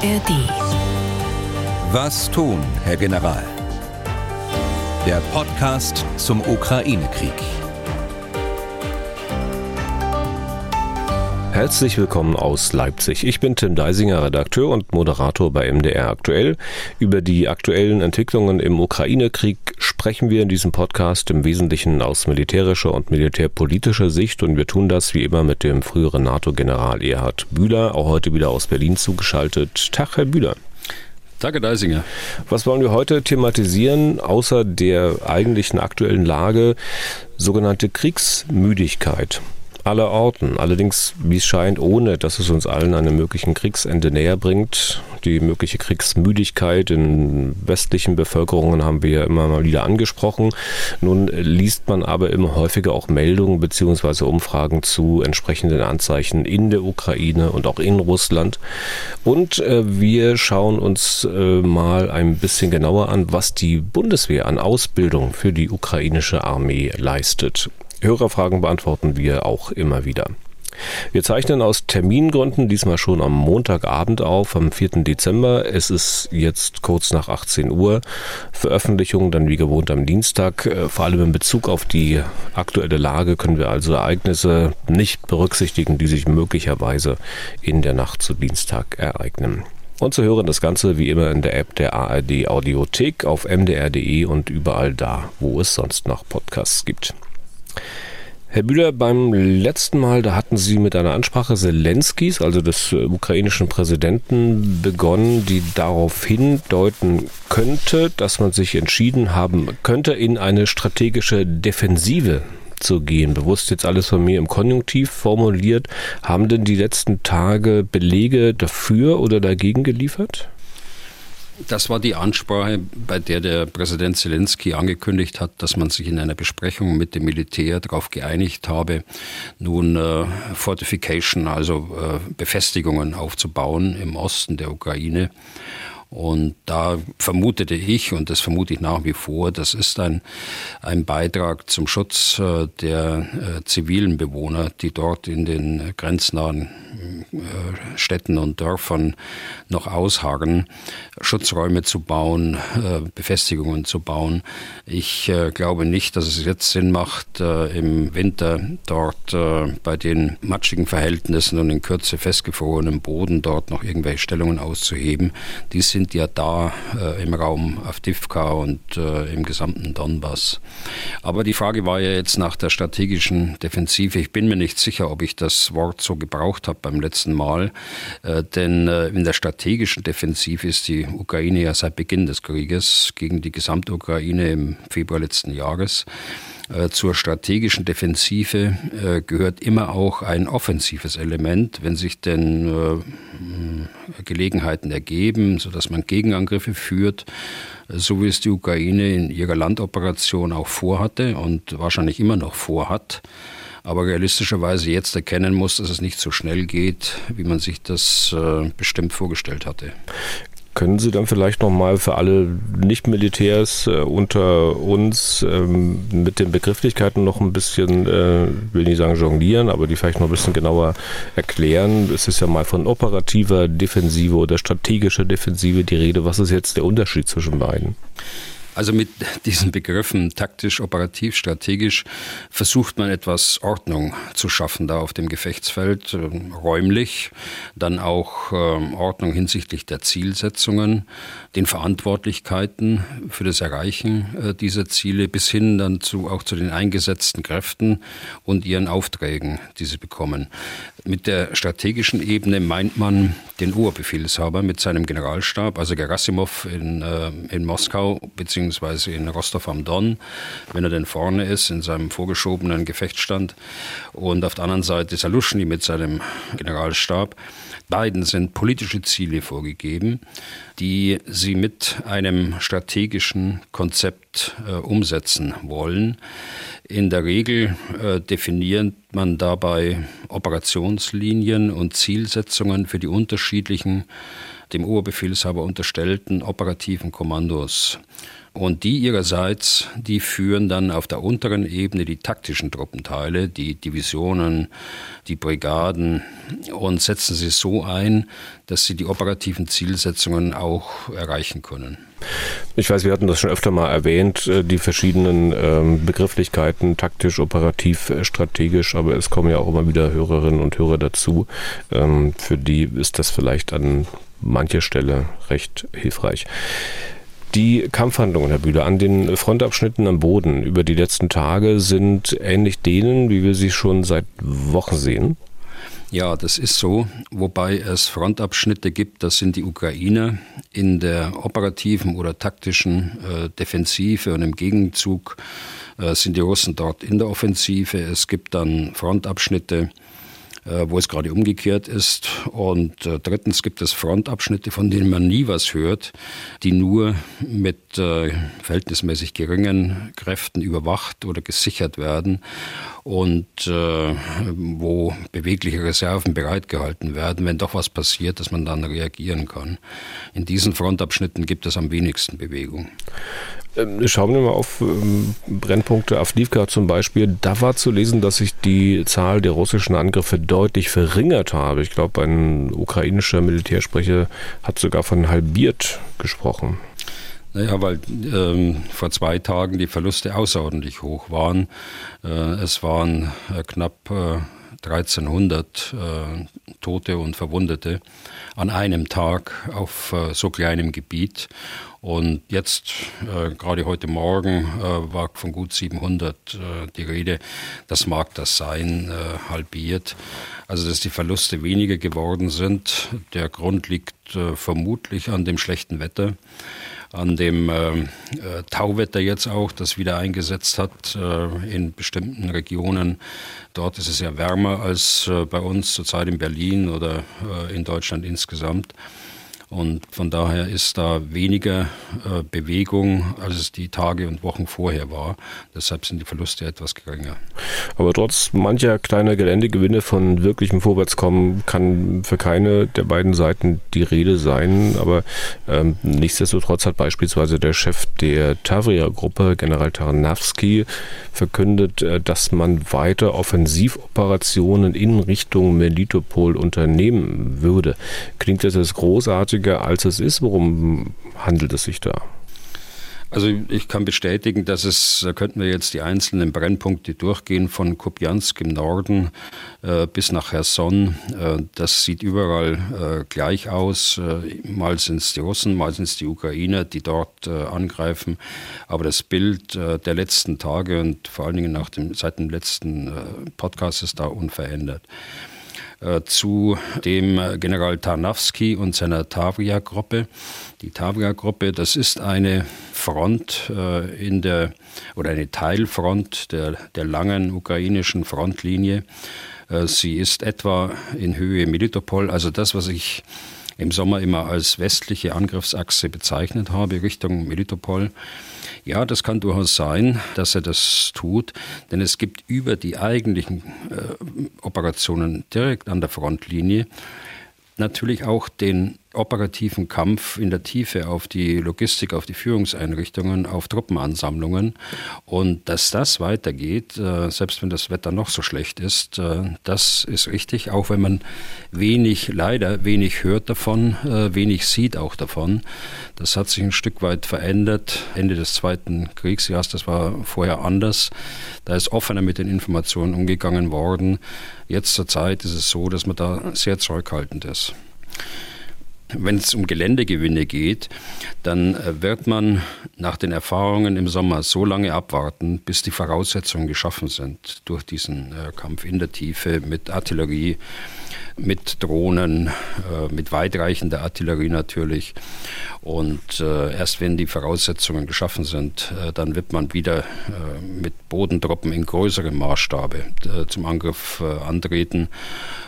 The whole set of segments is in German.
ARD. Was tun, Herr General? Der Podcast zum Ukraine-Krieg. Herzlich willkommen aus Leipzig. Ich bin Tim Deisinger, Redakteur und Moderator bei MDR Aktuell. Über die aktuellen Entwicklungen im Ukraine-Krieg sprechen wir in diesem Podcast im Wesentlichen aus militärischer und militärpolitischer Sicht und wir tun das wie immer mit dem früheren NATO-General Erhard Bühler, auch heute wieder aus Berlin zugeschaltet. Tag, Herr Bühler. Danke, Deisinger. Was wollen wir heute thematisieren, außer der eigentlichen aktuellen Lage? Sogenannte Kriegsmüdigkeit aller Orten. Allerdings, wie es scheint, ohne dass es uns allen einem möglichen Kriegsende näher bringt. Die mögliche Kriegsmüdigkeit in westlichen Bevölkerungen haben wir ja immer mal wieder angesprochen. Nun liest man aber immer häufiger auch Meldungen bzw. Umfragen zu entsprechenden Anzeichen in der Ukraine und auch in Russland. Und äh, wir schauen uns äh, mal ein bisschen genauer an, was die Bundeswehr an Ausbildung für die ukrainische Armee leistet. Hörerfragen beantworten wir auch immer wieder. Wir zeichnen aus Termingründen diesmal schon am Montagabend auf, am 4. Dezember. Es ist jetzt kurz nach 18 Uhr. Veröffentlichung dann wie gewohnt am Dienstag. Äh, vor allem in Bezug auf die aktuelle Lage können wir also Ereignisse nicht berücksichtigen, die sich möglicherweise in der Nacht zu Dienstag ereignen. Und zu hören das Ganze wie immer in der App der ARD Audiothek auf mdr.de und überall da, wo es sonst noch Podcasts gibt. Herr Bühler, beim letzten Mal, da hatten Sie mit einer Ansprache Zelenskis, also des äh, ukrainischen Präsidenten, begonnen, die darauf hindeuten könnte, dass man sich entschieden haben könnte, in eine strategische Defensive zu gehen. Bewusst jetzt alles von mir im Konjunktiv formuliert. Haben denn die letzten Tage Belege dafür oder dagegen geliefert? Das war die Ansprache, bei der der Präsident Zelensky angekündigt hat, dass man sich in einer Besprechung mit dem Militär darauf geeinigt habe, nun äh, Fortification, also äh, Befestigungen aufzubauen im Osten der Ukraine. Und da vermutete ich, und das vermute ich nach wie vor, das ist ein, ein Beitrag zum Schutz äh, der äh, zivilen Bewohner, die dort in den grenznahen äh, Städten und Dörfern noch ausharren, Schutzräume zu bauen, Befestigungen zu bauen. Ich glaube nicht, dass es jetzt Sinn macht, im Winter dort bei den matschigen Verhältnissen und in Kürze festgefrorenem Boden dort noch irgendwelche Stellungen auszuheben. Die sind ja da äh, im Raum Avdivka und äh, im gesamten Donbass. Aber die Frage war ja jetzt nach der strategischen Defensive. Ich bin mir nicht sicher, ob ich das Wort so gebraucht habe beim letzten Mal, äh, denn äh, in der strategischen Defensive ist die Ukraine ja seit Beginn des Krieges gegen die Gesamtukraine im Februar letzten Jahres zur strategischen Defensive äh, gehört immer auch ein offensives Element, wenn sich denn äh, Gelegenheiten ergeben, sodass man Gegenangriffe führt, so wie es die Ukraine in ihrer Landoperation auch vorhatte und wahrscheinlich immer noch vorhat aber realistischerweise jetzt erkennen muss, dass es nicht so schnell geht, wie man sich das äh, bestimmt vorgestellt hatte. Können Sie dann vielleicht nochmal für alle Nicht-Militärs äh, unter uns ähm, mit den Begrifflichkeiten noch ein bisschen, äh, will nicht sagen jonglieren, aber die vielleicht noch ein bisschen genauer erklären? Es ist ja mal von operativer Defensive oder strategischer Defensive die Rede. Was ist jetzt der Unterschied zwischen beiden? Also mit diesen Begriffen taktisch, operativ, strategisch versucht man etwas Ordnung zu schaffen da auf dem Gefechtsfeld, äh, räumlich, dann auch ähm, Ordnung hinsichtlich der Zielsetzungen, den Verantwortlichkeiten für das Erreichen äh, dieser Ziele bis hin dann zu, auch zu den eingesetzten Kräften und ihren Aufträgen, die sie bekommen. Mit der strategischen Ebene meint man den Oberbefehlshaber mit seinem Generalstab, also Gerasimov in, äh, in Moskau beziehungsweise in Rostov am Don, wenn er denn vorne ist in seinem vorgeschobenen Gefechtsstand. Und auf der anderen Seite Saluschny mit seinem Generalstab. Beiden sind politische Ziele vorgegeben, die sie mit einem strategischen Konzept äh, umsetzen wollen. In der Regel äh, definiert man dabei Operationslinien und Zielsetzungen für die unterschiedlichen dem Oberbefehlshaber unterstellten operativen Kommandos. Und die ihrerseits, die führen dann auf der unteren Ebene die taktischen Truppenteile, die Divisionen, die Brigaden und setzen sie so ein, dass sie die operativen Zielsetzungen auch erreichen können. Ich weiß, wir hatten das schon öfter mal erwähnt, äh, die verschiedenen ähm, Begrifflichkeiten, taktisch, operativ, äh, strategisch, aber es kommen ja auch immer wieder Hörerinnen und Hörer dazu. Ähm, für die ist das vielleicht an mancher Stelle recht hilfreich. Die Kampfhandlungen, Herr Bühler, an den Frontabschnitten am Boden über die letzten Tage sind ähnlich denen, wie wir sie schon seit Wochen sehen. Ja, das ist so, wobei es Frontabschnitte gibt, das sind die Ukrainer in der operativen oder taktischen äh, Defensive und im Gegenzug äh, sind die Russen dort in der Offensive. Es gibt dann Frontabschnitte, wo es gerade umgekehrt ist. Und äh, drittens gibt es Frontabschnitte, von denen man nie was hört, die nur mit äh, verhältnismäßig geringen Kräften überwacht oder gesichert werden und wo bewegliche Reserven bereitgehalten werden, wenn doch was passiert, dass man dann reagieren kann. In diesen Frontabschnitten gibt es am wenigsten Bewegung. Ähm, schauen wir mal auf ähm, Brennpunkte Avdivka zum Beispiel. Da war zu lesen, dass sich die Zahl der russischen Angriffe deutlich verringert habe. Ich glaube, ein ukrainischer Militärsprecher hat sogar von halbiert gesprochen. Naja, weil ähm, vor zwei Tagen die Verluste außerordentlich hoch waren. Äh, es waren äh, knapp äh, 1300 äh, Tote und Verwundete an einem Tag auf äh, so kleinem Gebiet. Und jetzt, äh, gerade heute Morgen, äh, war von gut 700 äh, die Rede. Das mag das sein, äh, halbiert. Also, dass die Verluste weniger geworden sind. Der Grund liegt äh, vermutlich an dem schlechten Wetter an dem äh, äh, Tauwetter jetzt auch, das wieder eingesetzt hat äh, in bestimmten Regionen. Dort ist es ja wärmer als äh, bei uns zurzeit in Berlin oder äh, in Deutschland insgesamt. Und von daher ist da weniger äh, Bewegung, als es die Tage und Wochen vorher war. Deshalb sind die Verluste etwas geringer. Aber trotz mancher kleiner Geländegewinne von wirklichem Vorwärtskommen kann für keine der beiden Seiten die Rede sein. Aber ähm, nichtsdestotrotz hat beispielsweise der Chef der Tavria-Gruppe, General Tarnawski, verkündet, äh, dass man weiter Offensivoperationen in Richtung Melitopol unternehmen würde. Klingt das als großartig? Günstiger, als es ist. Worum handelt es sich da? Also ich kann bestätigen, dass es, da könnten wir jetzt die einzelnen Brennpunkte durchgehen, von Kupiansk im Norden äh, bis nach Cherson. Äh, das sieht überall äh, gleich aus. Äh, mal sind es die Russen, mal sind es die Ukrainer, die dort äh, angreifen. Aber das Bild äh, der letzten Tage und vor allen Dingen nach dem, seit dem letzten Podcast ist da unverändert. Äh, zu dem äh, General Tarnawski und seiner Tavria-Gruppe. Die Tavria-Gruppe, das ist eine Front äh, in der oder eine Teilfront der, der langen ukrainischen Frontlinie. Sie ist etwa in Höhe Melitopol, also das, was ich im Sommer immer als westliche Angriffsachse bezeichnet habe, Richtung Melitopol. Ja, das kann durchaus sein, dass er das tut, denn es gibt über die eigentlichen äh, Operationen direkt an der Frontlinie natürlich auch den operativen Kampf in der Tiefe auf die Logistik, auf die Führungseinrichtungen, auf Truppenansammlungen. Und dass das weitergeht, äh, selbst wenn das Wetter noch so schlecht ist, äh, das ist richtig, auch wenn man wenig, leider wenig hört davon, äh, wenig sieht auch davon. Das hat sich ein Stück weit verändert. Ende des Zweiten Kriegsjahres, das war vorher anders. Da ist offener mit den Informationen umgegangen worden. Jetzt zur Zeit ist es so, dass man da sehr zurückhaltend ist. Wenn es um Geländegewinne geht, dann äh, wird man nach den Erfahrungen im Sommer so lange abwarten, bis die Voraussetzungen geschaffen sind durch diesen äh, Kampf in der Tiefe mit Artillerie, mit Drohnen, äh, mit weitreichender Artillerie natürlich. Und erst wenn die Voraussetzungen geschaffen sind, dann wird man wieder mit Bodentruppen in größerem Maßstabe zum Angriff antreten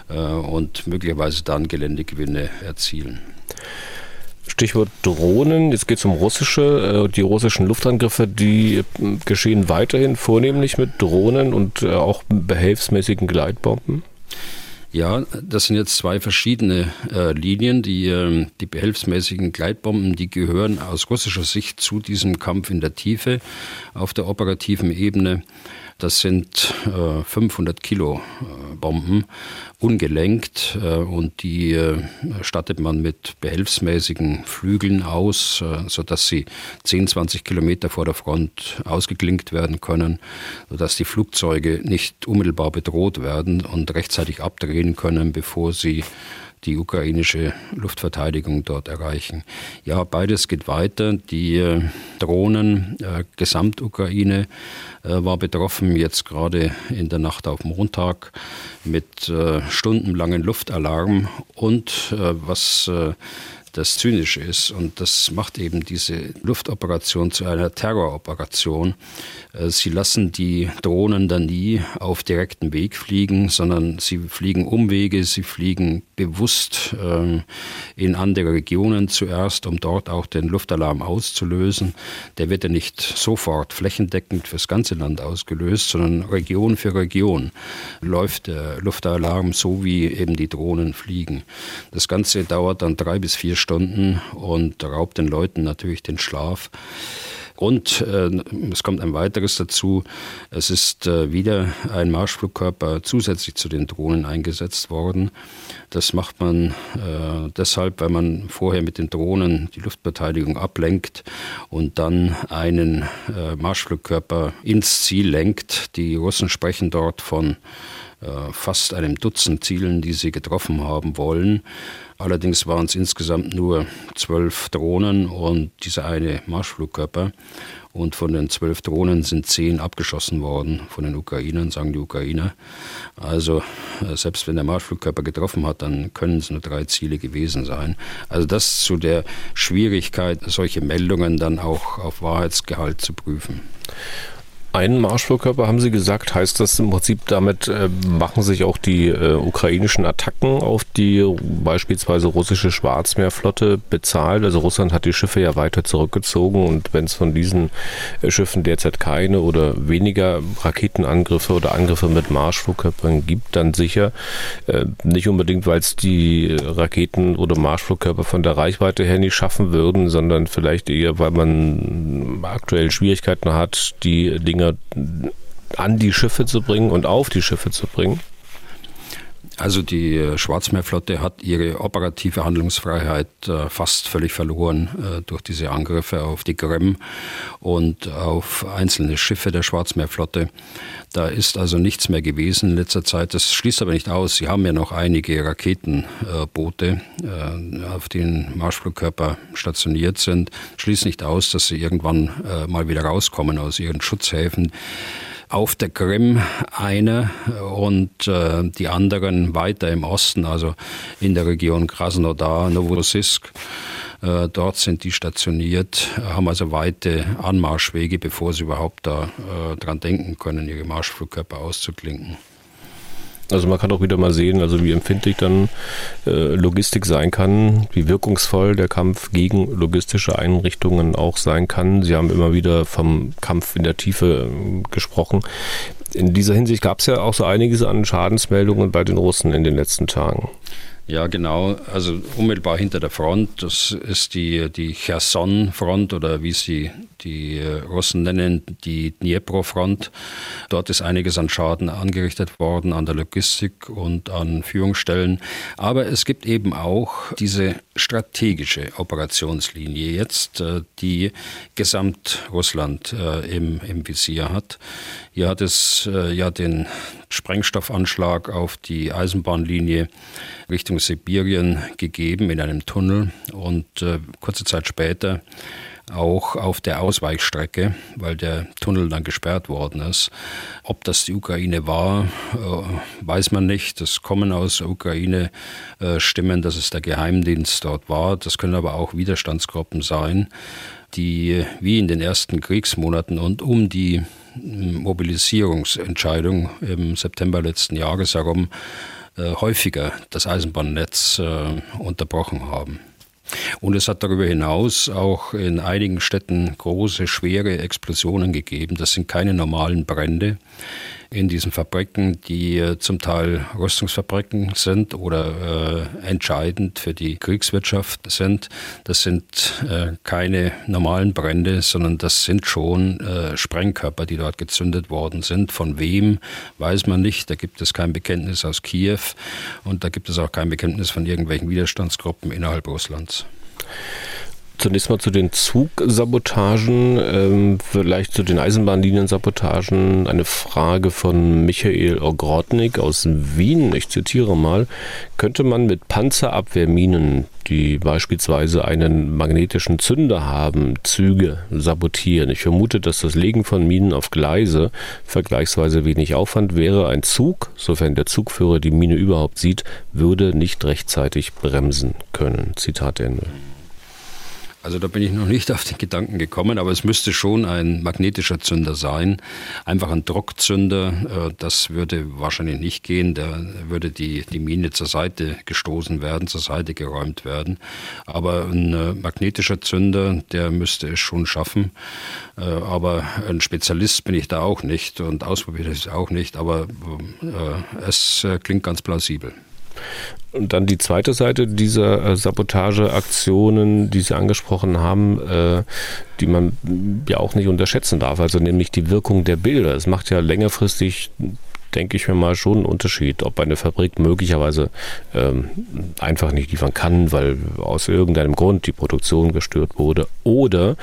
und möglicherweise dann Geländegewinne erzielen. Stichwort Drohnen. Jetzt geht es um russische. Äh, die russischen Luftangriffe, die äh, geschehen weiterhin vornehmlich mit Drohnen und äh, auch behelfsmäßigen Gleitbomben. Ja, das sind jetzt zwei verschiedene äh, Linien. Die, äh, die behelfsmäßigen Gleitbomben, die gehören aus russischer Sicht zu diesem Kampf in der Tiefe auf der operativen Ebene. Das sind äh, 500 Kilo äh, Bomben, ungelenkt äh, und die äh, stattet man mit behelfsmäßigen Flügeln aus, äh, sodass sie 10, 20 Kilometer vor der Front ausgeklinkt werden können, sodass die Flugzeuge nicht unmittelbar bedroht werden und rechtzeitig abdrehen können, bevor sie die ukrainische Luftverteidigung dort erreichen. Ja, beides geht weiter. Die äh, Drohnen, äh, Gesamtukraine äh, war betroffen, jetzt gerade in der Nacht auf Montag mit äh, stundenlangen Luftalarm und äh, was äh, das Zynische ist. Und das macht eben diese Luftoperation zu einer Terroroperation. Äh, sie lassen die Drohnen dann nie auf direkten Weg fliegen, sondern sie fliegen Umwege, sie fliegen bewusst ähm, in andere Regionen zuerst, um dort auch den Luftalarm auszulösen. Der wird ja nicht sofort flächendeckend fürs ganze Land ausgelöst, sondern Region für Region läuft der Luftalarm so, wie eben die Drohnen fliegen. Das Ganze dauert dann drei bis vier Stunden und raubt den Leuten natürlich den Schlaf. Und äh, es kommt ein weiteres dazu. Es ist äh, wieder ein Marschflugkörper zusätzlich zu den Drohnen eingesetzt worden. Das macht man äh, deshalb, weil man vorher mit den Drohnen die Luftverteidigung ablenkt und dann einen äh, Marschflugkörper ins Ziel lenkt. Die Russen sprechen dort von äh, fast einem Dutzend Zielen, die sie getroffen haben wollen. Allerdings waren es insgesamt nur zwölf Drohnen und dieser eine Marschflugkörper. Und von den zwölf Drohnen sind zehn abgeschossen worden von den Ukrainern, sagen die Ukrainer. Also äh, selbst wenn der Marschflugkörper getroffen hat, dann können es nur drei Ziele gewesen sein. Also das zu der Schwierigkeit, solche Meldungen dann auch auf Wahrheitsgehalt zu prüfen. Einen Marschflugkörper, haben Sie gesagt, heißt das im Prinzip, damit äh, machen sich auch die äh, ukrainischen Attacken auf die beispielsweise russische Schwarzmeerflotte bezahlt. Also Russland hat die Schiffe ja weiter zurückgezogen und wenn es von diesen äh, Schiffen derzeit keine oder weniger Raketenangriffe oder Angriffe mit Marschflugkörpern gibt, dann sicher äh, nicht unbedingt, weil es die Raketen oder Marschflugkörper von der Reichweite her nicht schaffen würden, sondern vielleicht eher, weil man aktuell Schwierigkeiten hat, die Dinge Dinge an die Schiffe zu bringen und auf die Schiffe zu bringen? Also die äh, Schwarzmeerflotte hat ihre operative Handlungsfreiheit äh, fast völlig verloren äh, durch diese Angriffe auf die Krim und auf einzelne Schiffe der Schwarzmeerflotte. Da ist also nichts mehr gewesen in letzter Zeit. Das schließt aber nicht aus. Sie haben ja noch einige Raketenboote, auf denen Marschflugkörper stationiert sind. Schließt nicht aus, dass sie irgendwann mal wieder rauskommen aus ihren Schutzhäfen auf der Krim eine und äh, die anderen weiter im Osten, also in der Region Krasnodar, Novorossiysk. Äh, dort sind die stationiert, haben also weite Anmarschwege, bevor sie überhaupt da äh, dran denken können, ihre Marschflugkörper auszuklinken. Also man kann auch wieder mal sehen, also wie empfindlich dann äh, Logistik sein kann, wie wirkungsvoll der Kampf gegen logistische Einrichtungen auch sein kann. Sie haben immer wieder vom Kampf in der Tiefe äh, gesprochen. In dieser Hinsicht gab es ja auch so einiges an Schadensmeldungen bei den Russen in den letzten Tagen. Ja, genau. Also unmittelbar hinter der Front, das ist die, die Cherson-Front oder wie sie die Russen nennen, die Dnipro-Front. Dort ist einiges an Schaden angerichtet worden an der Logistik und an Führungsstellen. Aber es gibt eben auch diese strategische Operationslinie jetzt, äh, die Gesamtrussland äh, im, im Visier hat. Hier hat es äh, ja den Sprengstoffanschlag auf die Eisenbahnlinie Richtung Sibirien gegeben in einem Tunnel und äh, kurze Zeit später auch auf der Ausweichstrecke, weil der Tunnel dann gesperrt worden ist. Ob das die Ukraine war, äh, weiß man nicht. Das kommen aus der Ukraine äh, Stimmen, dass es der Geheimdienst dort war. Das können aber auch Widerstandsgruppen sein, die wie in den ersten Kriegsmonaten und um die Mobilisierungsentscheidung im September letzten Jahres herum äh, häufiger das Eisenbahnnetz äh, unterbrochen haben. Und es hat darüber hinaus auch in einigen Städten große, schwere Explosionen gegeben. Das sind keine normalen Brände. In diesen Fabriken, die äh, zum Teil Rüstungsfabriken sind oder äh, entscheidend für die Kriegswirtschaft sind. Das sind äh, keine normalen Brände, sondern das sind schon äh, Sprengkörper, die dort gezündet worden sind. Von wem weiß man nicht. Da gibt es kein Bekenntnis aus Kiew und da gibt es auch kein Bekenntnis von irgendwelchen Widerstandsgruppen innerhalb Russlands. Zunächst mal zu den Zugsabotagen, ähm, vielleicht zu den Eisenbahnliniensabotagen. Eine Frage von Michael Ogrodnik aus Wien. Ich zitiere mal. Könnte man mit Panzerabwehrminen, die beispielsweise einen magnetischen Zünder haben, Züge sabotieren? Ich vermute, dass das Legen von Minen auf Gleise vergleichsweise wenig Aufwand wäre. Ein Zug, sofern der Zugführer die Mine überhaupt sieht, würde nicht rechtzeitig bremsen können. Zitat Ende. Also da bin ich noch nicht auf den Gedanken gekommen, aber es müsste schon ein magnetischer Zünder sein. Einfach ein Druckzünder, äh, das würde wahrscheinlich nicht gehen. Da würde die, die Mine zur Seite gestoßen werden, zur Seite geräumt werden. Aber ein äh, magnetischer Zünder, der müsste es schon schaffen. Äh, aber ein Spezialist bin ich da auch nicht und ausprobiert es auch nicht, aber es klingt ganz plausibel. Und dann die zweite Seite dieser äh, Sabotageaktionen, die Sie angesprochen haben, äh, die man ja auch nicht unterschätzen darf, also nämlich die Wirkung der Bilder. Es macht ja längerfristig denke ich mir mal, schon einen Unterschied, ob eine Fabrik möglicherweise ähm, einfach nicht liefern kann, weil aus irgendeinem Grund die Produktion gestört wurde, oder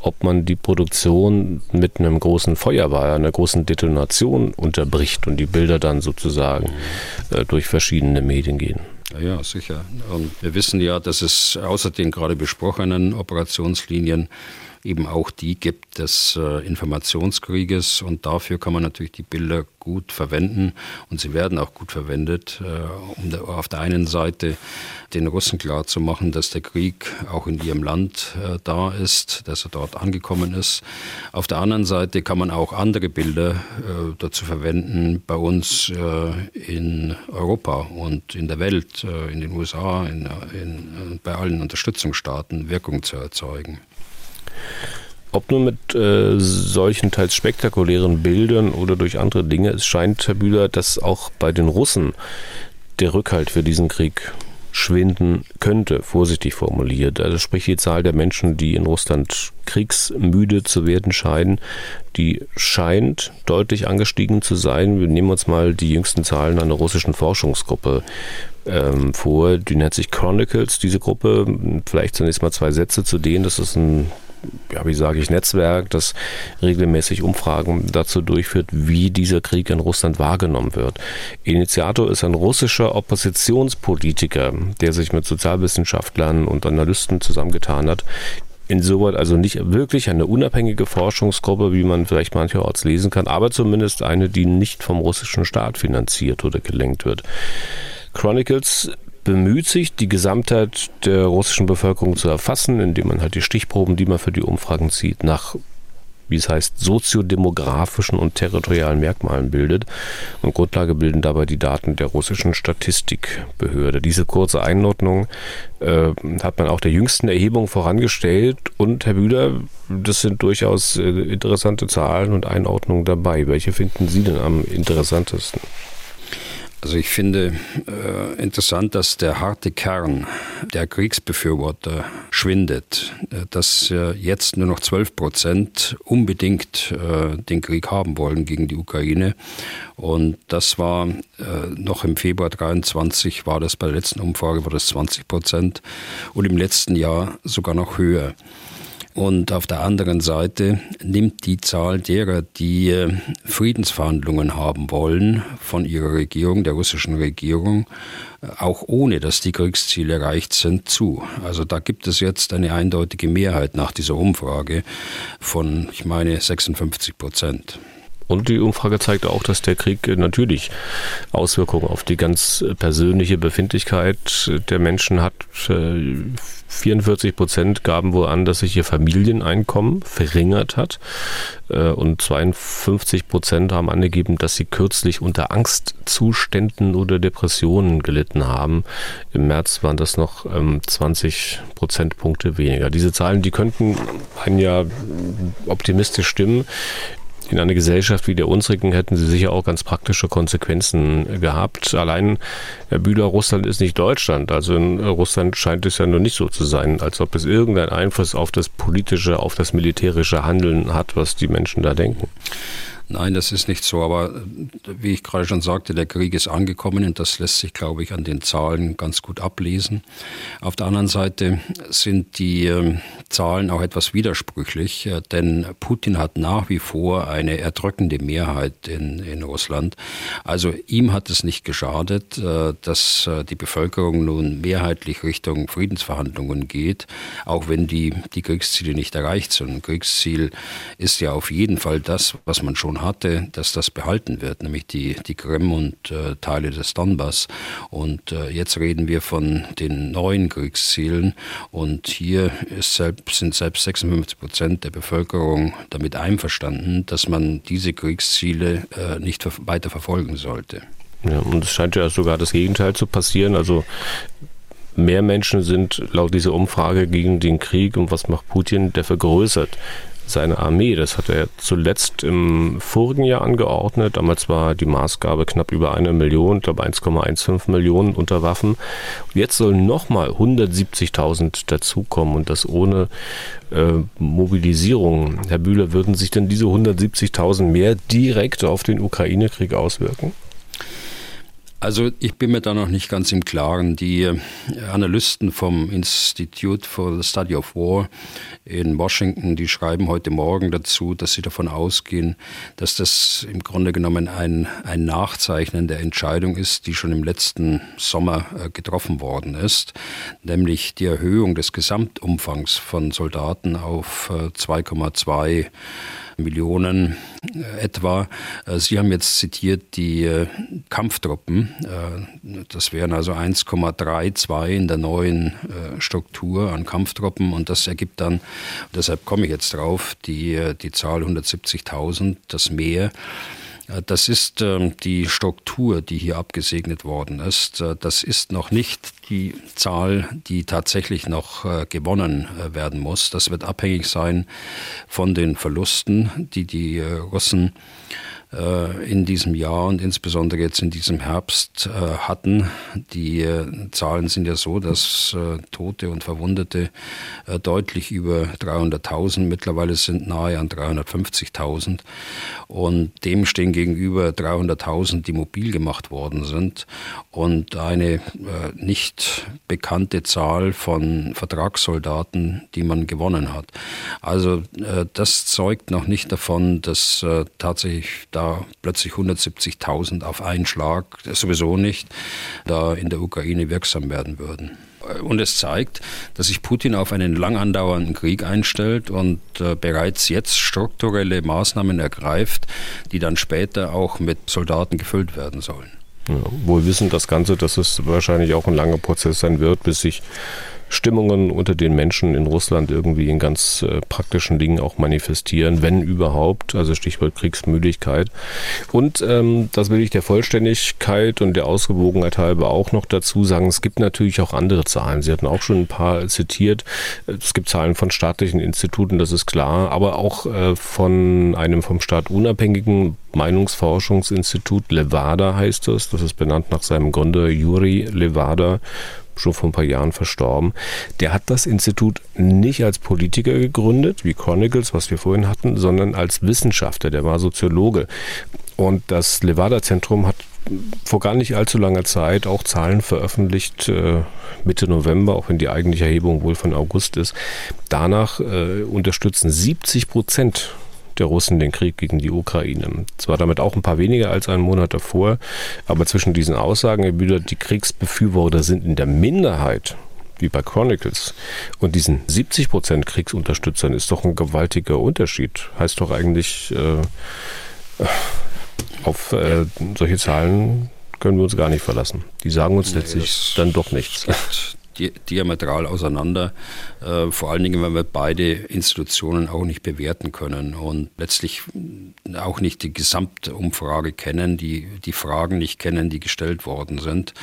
ob man die Produktion mit einem großen Feuerwehr, einer großen Detonation unterbricht und die Bilder dann sozusagen äh, durch verschiedene Medien gehen. Ja, sicher. Und wir wissen ja, dass es außer den gerade besprochenen Operationslinien eben auch die gibt des äh, Informationskrieges und dafür kann man natürlich die Bilder gut verwenden und sie werden auch gut verwendet, äh, um auf der einen Seite den Russen klarzumachen, dass der Krieg auch in ihrem Land äh, da ist, dass er dort angekommen ist. Auf der anderen Seite kann man auch andere Bilder dazu verwenden, bei uns in Europa und in der Welt, in den USA, in, in, bei allen Unterstützungsstaaten Wirkung zu erzeugen. Ob nur mit äh, solchen teils spektakulären Bildern oder durch andere Dinge, es scheint, Herr Bühler, dass auch bei den Russen der Rückhalt für diesen Krieg schwinden könnte, vorsichtig formuliert. Also sprich die Zahl der Menschen, die in Russland kriegsmüde zu werden scheinen, die scheint deutlich angestiegen zu sein. Wir nehmen uns mal die jüngsten Zahlen einer russischen Forschungsgruppe ähm, vor, die nennt sich Chronicles, diese Gruppe. Vielleicht zunächst mal zwei Sätze zu denen. Das ist ein ja, wie sage ich, Netzwerk, das regelmäßig Umfragen dazu durchführt, wie dieser Krieg in Russland wahrgenommen wird. Initiator ist ein russischer Oppositionspolitiker, der sich mit Sozialwissenschaftlern und Analysten zusammengetan hat, Insoweit also nicht wirklich eine unabhängige Forschungsgruppe, wie man vielleicht mancherorts lesen kann, aber zumindest eine, die nicht vom russischen Staat finanziert oder gelenkt wird. Chronicles bemüht sich, die Gesamtheit der russischen Bevölkerung zu erfassen, indem man halt die Stichproben, die man für die Umfragen zieht, nach wie es heißt, soziodemografischen und territorialen Merkmalen bildet. Und Grundlage bilden dabei die Daten der russischen Statistikbehörde. Diese kurze Einordnung äh, hat man auch der jüngsten Erhebung vorangestellt. Und Herr Bühler, das sind durchaus äh, interessante Zahlen und Einordnungen dabei. Welche finden Sie denn am interessantesten? Also ich finde äh, interessant, dass der harte Kern der Kriegsbefürworter schwindet, äh, dass äh, jetzt nur noch 12 Prozent unbedingt äh, den Krieg haben wollen gegen die Ukraine. Und das war äh, noch im Februar 23 war das bei der letzten Umfrage war das 20 Prozent und im letzten Jahr sogar noch höher. Und auf der anderen Seite nimmt die Zahl derer, die äh, Friedensverhandlungen haben wollen von ihrer Regierung, der russischen Regierung, äh, auch ohne dass die Kriegsziele erreicht sind, zu. Also da gibt es jetzt eine eindeutige Mehrheit nach dieser Umfrage von, ich meine, 56 Prozent. Und die Umfrage zeigt auch, dass der Krieg natürlich Auswirkungen auf die ganz persönliche Befindlichkeit der Menschen hat. 44 Prozent gaben wohl an, dass sich ihr Familieneinkommen verringert hat. Äh, und 52 Prozent haben angegeben, dass sie kürzlich unter Angstzuständen oder Depressionen gelitten haben. Im März waren das noch 20 ähm, Prozentpunkte weniger. Diese Zahlen, die könnten einen ja optimistisch stimmen. In einer Gesellschaft wie der unsrigen hätten sie sicher auch ganz praktische Konsequenzen gehabt. Allein, Herr Bühler, Russland ist nicht Deutschland. Also in Russland scheint es ja nur nicht so zu sein, als ob es irgendeinen Einfluss auf das politische, auf das militärische Handeln hat, was die Menschen da denken. Nein, das ist nicht so. Aber wie ich gerade schon sagte, der Krieg ist angekommen und das lässt sich, glaube ich, an den Zahlen ganz gut ablesen. Auf der anderen Seite sind die äh, Zahlen auch etwas widersprüchlich, äh, denn Putin hat nach wie vor eine erdrückende Mehrheit in, in Russland. Also ihm hat es nicht geschadet, äh, dass äh, die Bevölkerung nun mehrheitlich Richtung Friedensverhandlungen geht, auch wenn die, die Kriegsziele nicht erreicht sind. Ein Kriegsziel ist ja auf jeden Fall das, was man schon hatte, dass das behalten wird, nämlich die, die Krim und äh, Teile des Donbass. Und äh, jetzt reden wir von den neuen Kriegszielen. Und hier selbst, sind selbst 56 Prozent der Bevölkerung damit einverstanden, dass man diese Kriegsziele äh, nicht weiter verfolgen sollte. Ja, und es scheint ja sogar das Gegenteil zu passieren. Also mehr Menschen sind laut dieser Umfrage gegen den Krieg und was macht Putin? Der vergrößert seine Armee. Das hat er zuletzt im vorigen Jahr angeordnet. Damals war die Maßgabe knapp über eine Million, ich glaube 1,15 Millionen unter Waffen. Jetzt sollen nochmal 170.000 dazukommen und das ohne äh, Mobilisierung. Herr Bühler, würden sich denn diese 170.000 mehr direkt auf den Ukraine-Krieg auswirken? Also ich bin mir da noch nicht ganz im Klaren. Die äh, Analysten vom Institute for the Study of War in Washington, die schreiben heute Morgen dazu, dass sie davon ausgehen, dass das im Grunde genommen ein, ein Nachzeichnen der Entscheidung ist, die schon im letzten Sommer äh, getroffen worden ist, nämlich die Erhöhung des Gesamtumfangs von Soldaten auf 2,2 äh, Millionen äh, etwa. Äh, Sie haben jetzt zitiert die äh, Kampftruppen. Das wären also 1,32 in der neuen Struktur an Kampftruppen und das ergibt dann, deshalb komme ich jetzt drauf, die, die Zahl 170.000, das Mehr. Das ist ähm, die Struktur, die hier abgesegnet worden ist. Äh, das ist noch nicht die Zahl, die tatsächlich noch äh, gewonnen äh, werden muss. Das wird abhängig sein von den Verlusten, die die Russen äh, in diesem Jahr und insbesondere jetzt in diesem Herbst äh, hatten. Die äh, Zahlen sind ja so, dass Tote und Verwundete deutlich über 300.000 mittlerweile sind nahe an 350.000 und dem stehen gegenüber 300.000, die mobil gemacht worden sind und eine nicht bekannte Zahl von Vertragssoldaten, die man gewonnen hat. Also das zeugt noch nicht davon, dass tatsächlich da da plötzlich 170.000 auf einen Schlag sowieso nicht da in der Ukraine wirksam werden würden. Und es zeigt, dass sich Putin auf einen lang andauernden Krieg einstellt und äh, bereits jetzt strukturelle Maßnahmen ergreift, die dann später auch mit Soldaten gefüllt werden sollen. Ja, wohl wissen das Ganze, dass es wahrscheinlich auch ein langer Prozess sein wird, bis sich Stimmungen unter den Menschen in Russland irgendwie in ganz äh, praktischen Dingen auch manifestieren, wenn überhaupt, also Stichwort Kriegsmüdigkeit. Und ähm, das will ich der Vollständigkeit und der Ausgewogenheit halber auch noch dazu sagen, es gibt natürlich auch andere Zahlen. Sie hatten auch schon ein paar zitiert. Es gibt Zahlen von staatlichen Instituten, das ist klar, aber auch äh, von einem vom Staat unabhängigen Meinungsforschungsinstitut Levada heißt das. Das ist benannt nach seinem Gründer Juri Levada schon vor ein paar Jahren verstorben. Der hat das Institut nicht als Politiker gegründet, wie Chronicles, was wir vorhin hatten, sondern als Wissenschaftler. Der war Soziologe. Und das Levada-Zentrum hat vor gar nicht allzu langer Zeit auch Zahlen veröffentlicht, äh, Mitte November, auch wenn die eigentliche Erhebung wohl von August ist. Danach äh, unterstützen 70 Prozent der Russen den Krieg gegen die Ukraine. Zwar damit auch ein paar weniger als einen Monat davor, aber zwischen diesen Aussagen, Bühler, die Kriegsbefürworter sind in der Minderheit, wie bei Chronicles, und diesen 70 Prozent Kriegsunterstützern ist doch ein gewaltiger Unterschied. Heißt doch eigentlich, äh, auf äh, solche Zahlen können wir uns gar nicht verlassen. Die sagen uns letztlich dann doch nichts diametral auseinander, äh, vor allen Dingen, weil wir beide Institutionen auch nicht bewerten können und letztlich auch nicht die Gesamtumfrage kennen, die, die Fragen nicht kennen, die gestellt worden sind.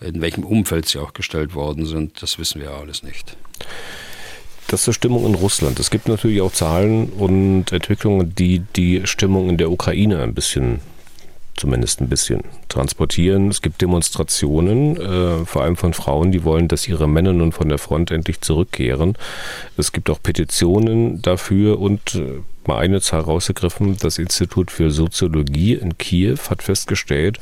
In welchem Umfeld sie auch gestellt worden sind, das wissen wir alles nicht. das zur Stimmung in Russland. Es gibt natürlich auch Zahlen und Entwicklungen, die die Stimmung in der Ukraine ein bisschen zumindest ein bisschen transportieren. Es gibt Demonstrationen, äh, vor allem von Frauen, die wollen, dass ihre Männer nun von der Front endlich zurückkehren. Es gibt auch Petitionen dafür und äh, mal eine Zahl rausgegriffen, das Institut für Soziologie in Kiew hat festgestellt,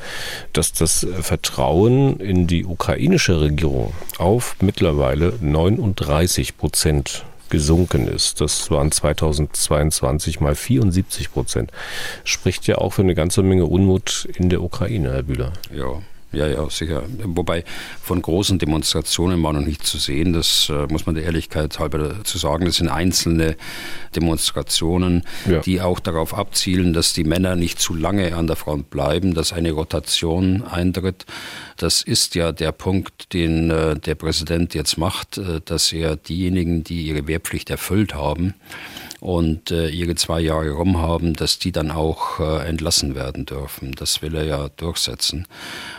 dass das Vertrauen in die ukrainische Regierung auf mittlerweile 39 Prozent gesunken ist. Das waren 2022 mal 74 Prozent. Spricht ja auch für eine ganze Menge Unmut in der Ukraine, Herr Bühler. Ja, ja, ja, sicher. Wobei von großen Demonstrationen war noch nicht zu sehen. Das äh, muss man der Ehrlichkeit halber dazu sagen. Das sind einzelne Demonstrationen, ja. die auch darauf abzielen, dass die Männer nicht zu lange an der Front bleiben, dass eine Rotation eintritt. Das ist ja der Punkt, den äh, der Präsident jetzt macht, äh, dass er diejenigen, die ihre Wehrpflicht erfüllt haben, und äh, ihre zwei Jahre rum haben, dass die dann auch äh, entlassen werden dürfen. Das will er ja durchsetzen.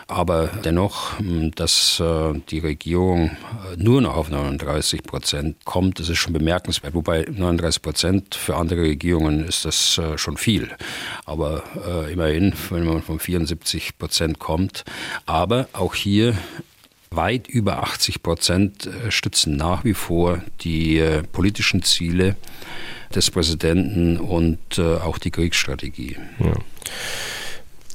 Aber dennoch, hm, dass äh, die Regierung äh, nur noch auf 39 Prozent kommt, das ist schon bemerkenswert. Wobei 39 Prozent für andere Regierungen ist das äh, schon viel. Aber äh, immerhin, wenn man von 74 Prozent kommt. Aber auch hier weit über 80 Prozent stützen nach wie vor die politischen Ziele des Präsidenten und äh, auch die Kriegsstrategie. Ja.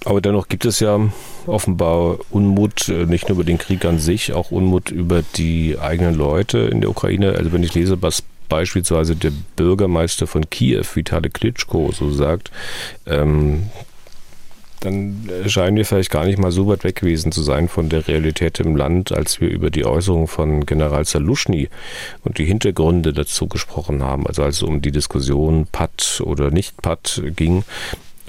Aber dennoch gibt es ja offenbar Unmut, äh, nicht nur über den Krieg an sich, auch Unmut über die eigenen Leute in der Ukraine. Also wenn ich lese, was beispielsweise der Bürgermeister von Kiew, Vitali Klitschko, so sagt, ähm, dann scheinen wir vielleicht gar nicht mal so weit weg gewesen zu sein von der Realität im Land, als wir über die Äußerung von General Zaluschny und die Hintergründe dazu gesprochen haben. Also als es um die Diskussion Patt oder nicht Patt ging.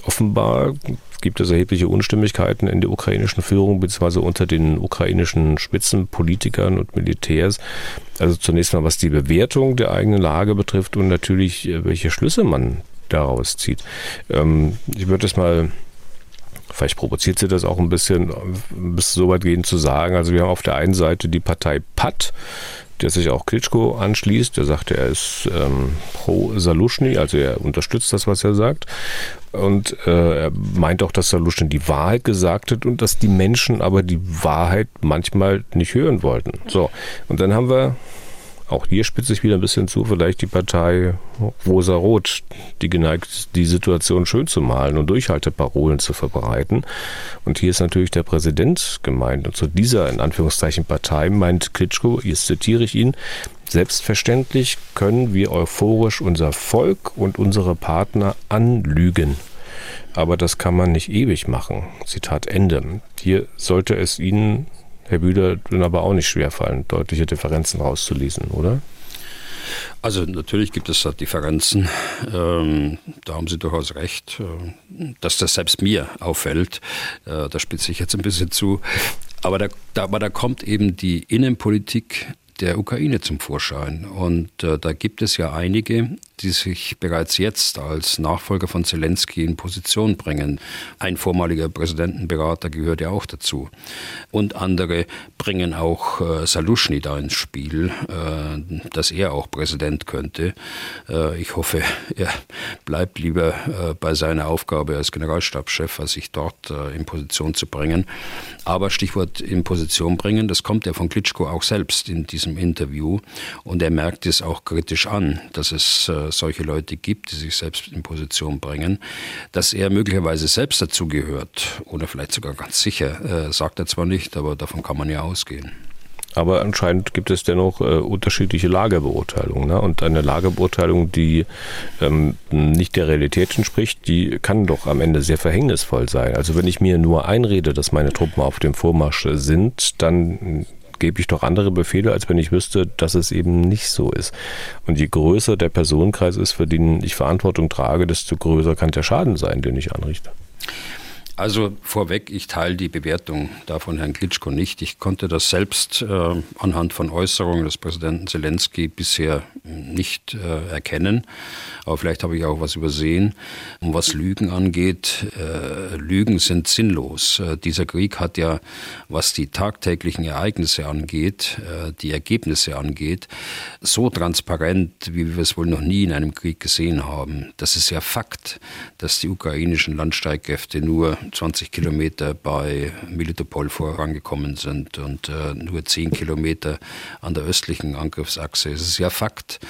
Offenbar gibt es erhebliche Unstimmigkeiten in der ukrainischen Führung beziehungsweise unter den ukrainischen Spitzenpolitikern und Militärs. Also zunächst mal, was die Bewertung der eigenen Lage betrifft und natürlich, äh, welche Schlüsse man daraus zieht. Ähm, ich würde es mal vielleicht provoziert sie das auch ein bisschen, bis so weit gehen zu sagen. Also wir haben auf der einen Seite die Partei PAT, der sich auch Klitschko anschließt. Der sagt, er ist ähm, pro Saluschny, also er unterstützt das, was er sagt. Und äh, er meint auch, dass Saluschny die Wahrheit gesagt hat und dass die Menschen aber die Wahrheit manchmal nicht hören wollten. So, und dann haben wir auch hier spitze ich wieder ein bisschen zu, vielleicht die Partei Rosa-Rot, die geneigt die Situation schön zu malen und Durchhalteparolen zu verbreiten. Und hier ist natürlich der Präsident gemeint. Und zu dieser, in Anführungszeichen, Partei meint Klitschko, jetzt zitiere ich ihn, selbstverständlich können wir euphorisch unser Volk und unsere Partner anlügen. Aber das kann man nicht ewig machen. Zitat Ende. Hier sollte es Ihnen Herr Bühler, dann aber auch nicht schwerfallen, deutliche Differenzen rauszulesen, oder? Also natürlich gibt es da Differenzen. Ähm, da haben Sie durchaus recht, äh, dass das selbst mir auffällt. Äh, da spitze ich jetzt ein bisschen zu. Aber da, da, aber da kommt eben die Innenpolitik der Ukraine zum Vorschein. Und äh, da gibt es ja einige, die sich bereits jetzt als Nachfolger von Zelensky in Position bringen. Ein vormaliger Präsidentenberater gehört ja auch dazu. Und andere bringen auch äh, Saluschny da ins Spiel, äh, dass er auch Präsident könnte. Äh, ich hoffe, er bleibt lieber äh, bei seiner Aufgabe als Generalstabschef, als sich dort äh, in Position zu bringen. Aber Stichwort in Position bringen, das kommt ja von Klitschko auch selbst in diesem Interview. Und er merkt es auch kritisch an, dass es äh, solche Leute gibt, die sich selbst in Position bringen. Dass er möglicherweise selbst dazu gehört oder vielleicht sogar ganz sicher, äh, sagt er zwar nicht, aber davon kann man ja ausgehen. Aber anscheinend gibt es dennoch äh, unterschiedliche Lagerbeurteilungen. Ne? Und eine Lagerbeurteilung, die ähm, nicht der Realität entspricht, die kann doch am Ende sehr verhängnisvoll sein. Also wenn ich mir nur einrede, dass meine Truppen auf dem Vormarsch sind, dann gebe ich doch andere Befehle, als wenn ich wüsste, dass es eben nicht so ist. Und je größer der Personenkreis ist, für den ich Verantwortung trage, desto größer kann der Schaden sein, den ich anrichte. Also vorweg, ich teile die Bewertung da von Herrn Klitschko nicht. Ich konnte das selbst äh, anhand von Äußerungen des Präsidenten Zelensky bisher nicht äh, erkennen. Aber vielleicht habe ich auch was übersehen. Und was Lügen angeht, äh, Lügen sind sinnlos. Äh, dieser Krieg hat ja, was die tagtäglichen Ereignisse angeht, äh, die Ergebnisse angeht, so transparent, wie wir es wohl noch nie in einem Krieg gesehen haben. Das ist ja Fakt, dass die ukrainischen Landstreitkräfte nur 20 Kilometer bei Militopol vorangekommen sind und äh, nur 10 Kilometer an der östlichen Angriffsachse. Es ist ja Fakt,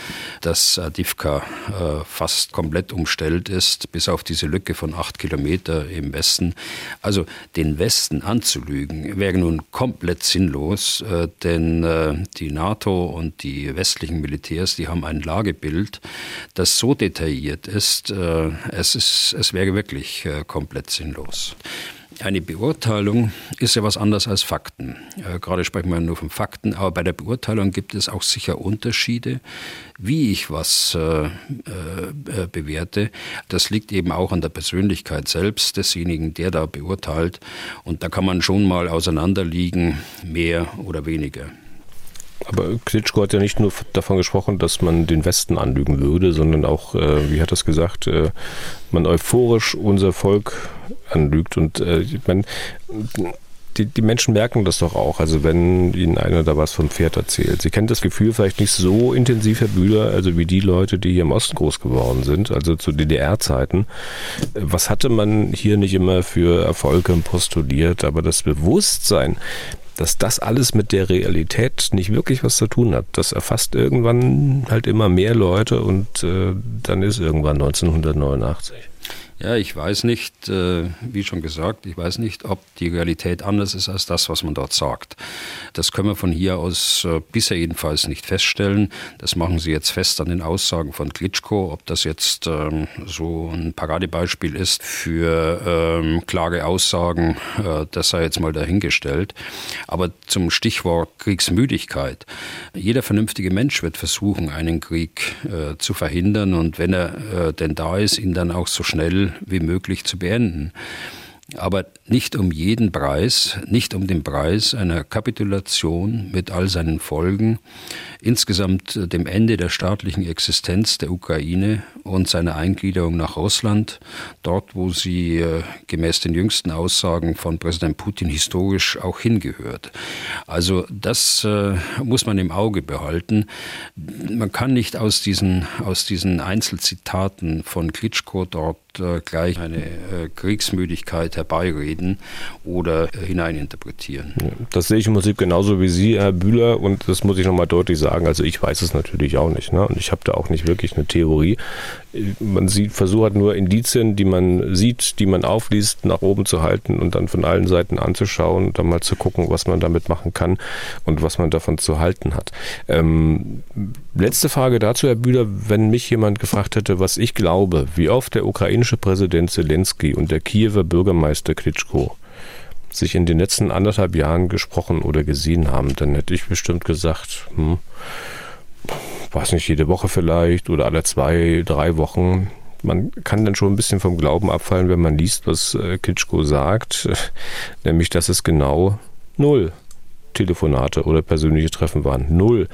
dass Adivka äh, fast komplett umstellt ist, bis auf diese Lücke von 8 Kilometer im Westen. Also den Westen anzulügen, wäre nun komplett sinnlos, äh, denn äh, die NATO und die westlichen Militärs, die haben ein Lagebild, das so detailliert ist, äh, es, ist es wäre wirklich äh, komplett sinnlos. Eine Beurteilung ist ja was anderes als Fakten. Äh, gerade sprechen wir nur von Fakten, aber bei der Beurteilung gibt es auch sicher Unterschiede, wie ich was äh, äh, bewerte. Das liegt eben auch an der Persönlichkeit selbst desjenigen, der da beurteilt. Und da kann man schon mal auseinanderliegen, mehr oder weniger. Aber Klitschko hat ja nicht nur davon gesprochen, dass man den Westen anlügen würde, sondern auch, äh, wie hat er es gesagt, äh, man euphorisch unser Volk anlügt. Und äh, ich meine, die, die, Menschen merken das doch auch. Also wenn ihnen einer da was vom Pferd erzählt. Sie kennen das Gefühl vielleicht nicht so intensiv, Herr Bühler, also wie die Leute, die hier im Osten groß geworden sind, also zu DDR-Zeiten. Was hatte man hier nicht immer für Erfolge postuliert, aber das Bewusstsein, dass das alles mit der Realität nicht wirklich was zu tun hat. Das erfasst irgendwann halt immer mehr Leute und äh, dann ist irgendwann 1989. Ja, ich weiß nicht, äh, wie schon gesagt, ich weiß nicht, ob die Realität anders ist als das, was man dort sagt. Das können wir von hier aus äh, bisher jedenfalls nicht feststellen. Das machen Sie jetzt fest an den Aussagen von Klitschko. Ob das jetzt ähm, so ein Paradebeispiel ist für ähm, klare Aussagen, äh, das sei jetzt mal dahingestellt. Aber zum Stichwort Kriegsmüdigkeit. Jeder vernünftige Mensch wird versuchen, einen Krieg zu verhindern und wenn er denn da ist, ihn dann auch so schnell wie möglich zu beenden aber nicht um jeden Preis, nicht um den Preis einer Kapitulation mit all seinen Folgen, insgesamt dem Ende der staatlichen Existenz der Ukraine und seiner Eingliederung nach Russland, dort wo sie äh, gemäß den jüngsten Aussagen von Präsident Putin historisch auch hingehört. Also das äh, muss man im Auge behalten. Man kann nicht aus diesen, aus diesen Einzelzitaten von Klitschko dort äh, gleich eine äh, Kriegsmüdigkeit herbeireden oder äh, hineininterpretieren. Das sehe ich im Prinzip genauso wie Sie, Herr Bühler, und das muss ich nochmal deutlich sagen. Also ich weiß es natürlich auch nicht. Ne? Und ich habe da auch nicht wirklich eine Theorie. Man sieht, versucht nur Indizien, die man sieht, die man aufliest, nach oben zu halten und dann von allen Seiten anzuschauen und dann mal zu gucken, was man damit machen kann und was man davon zu halten hat. Ähm, letzte Frage dazu, Herr Bühler, wenn mich jemand gefragt hätte, was ich glaube, wie oft der ukrainische Präsident Zelensky und der Kiewer Bürgermeister Klitschko sich in den letzten anderthalb Jahren gesprochen oder gesehen haben, dann hätte ich bestimmt gesagt, hm, weiß nicht, jede Woche vielleicht oder alle zwei, drei Wochen. Man kann dann schon ein bisschen vom Glauben abfallen, wenn man liest, was äh, Klitschko sagt, nämlich, dass es genau null Telefonate oder persönliche Treffen waren. Null.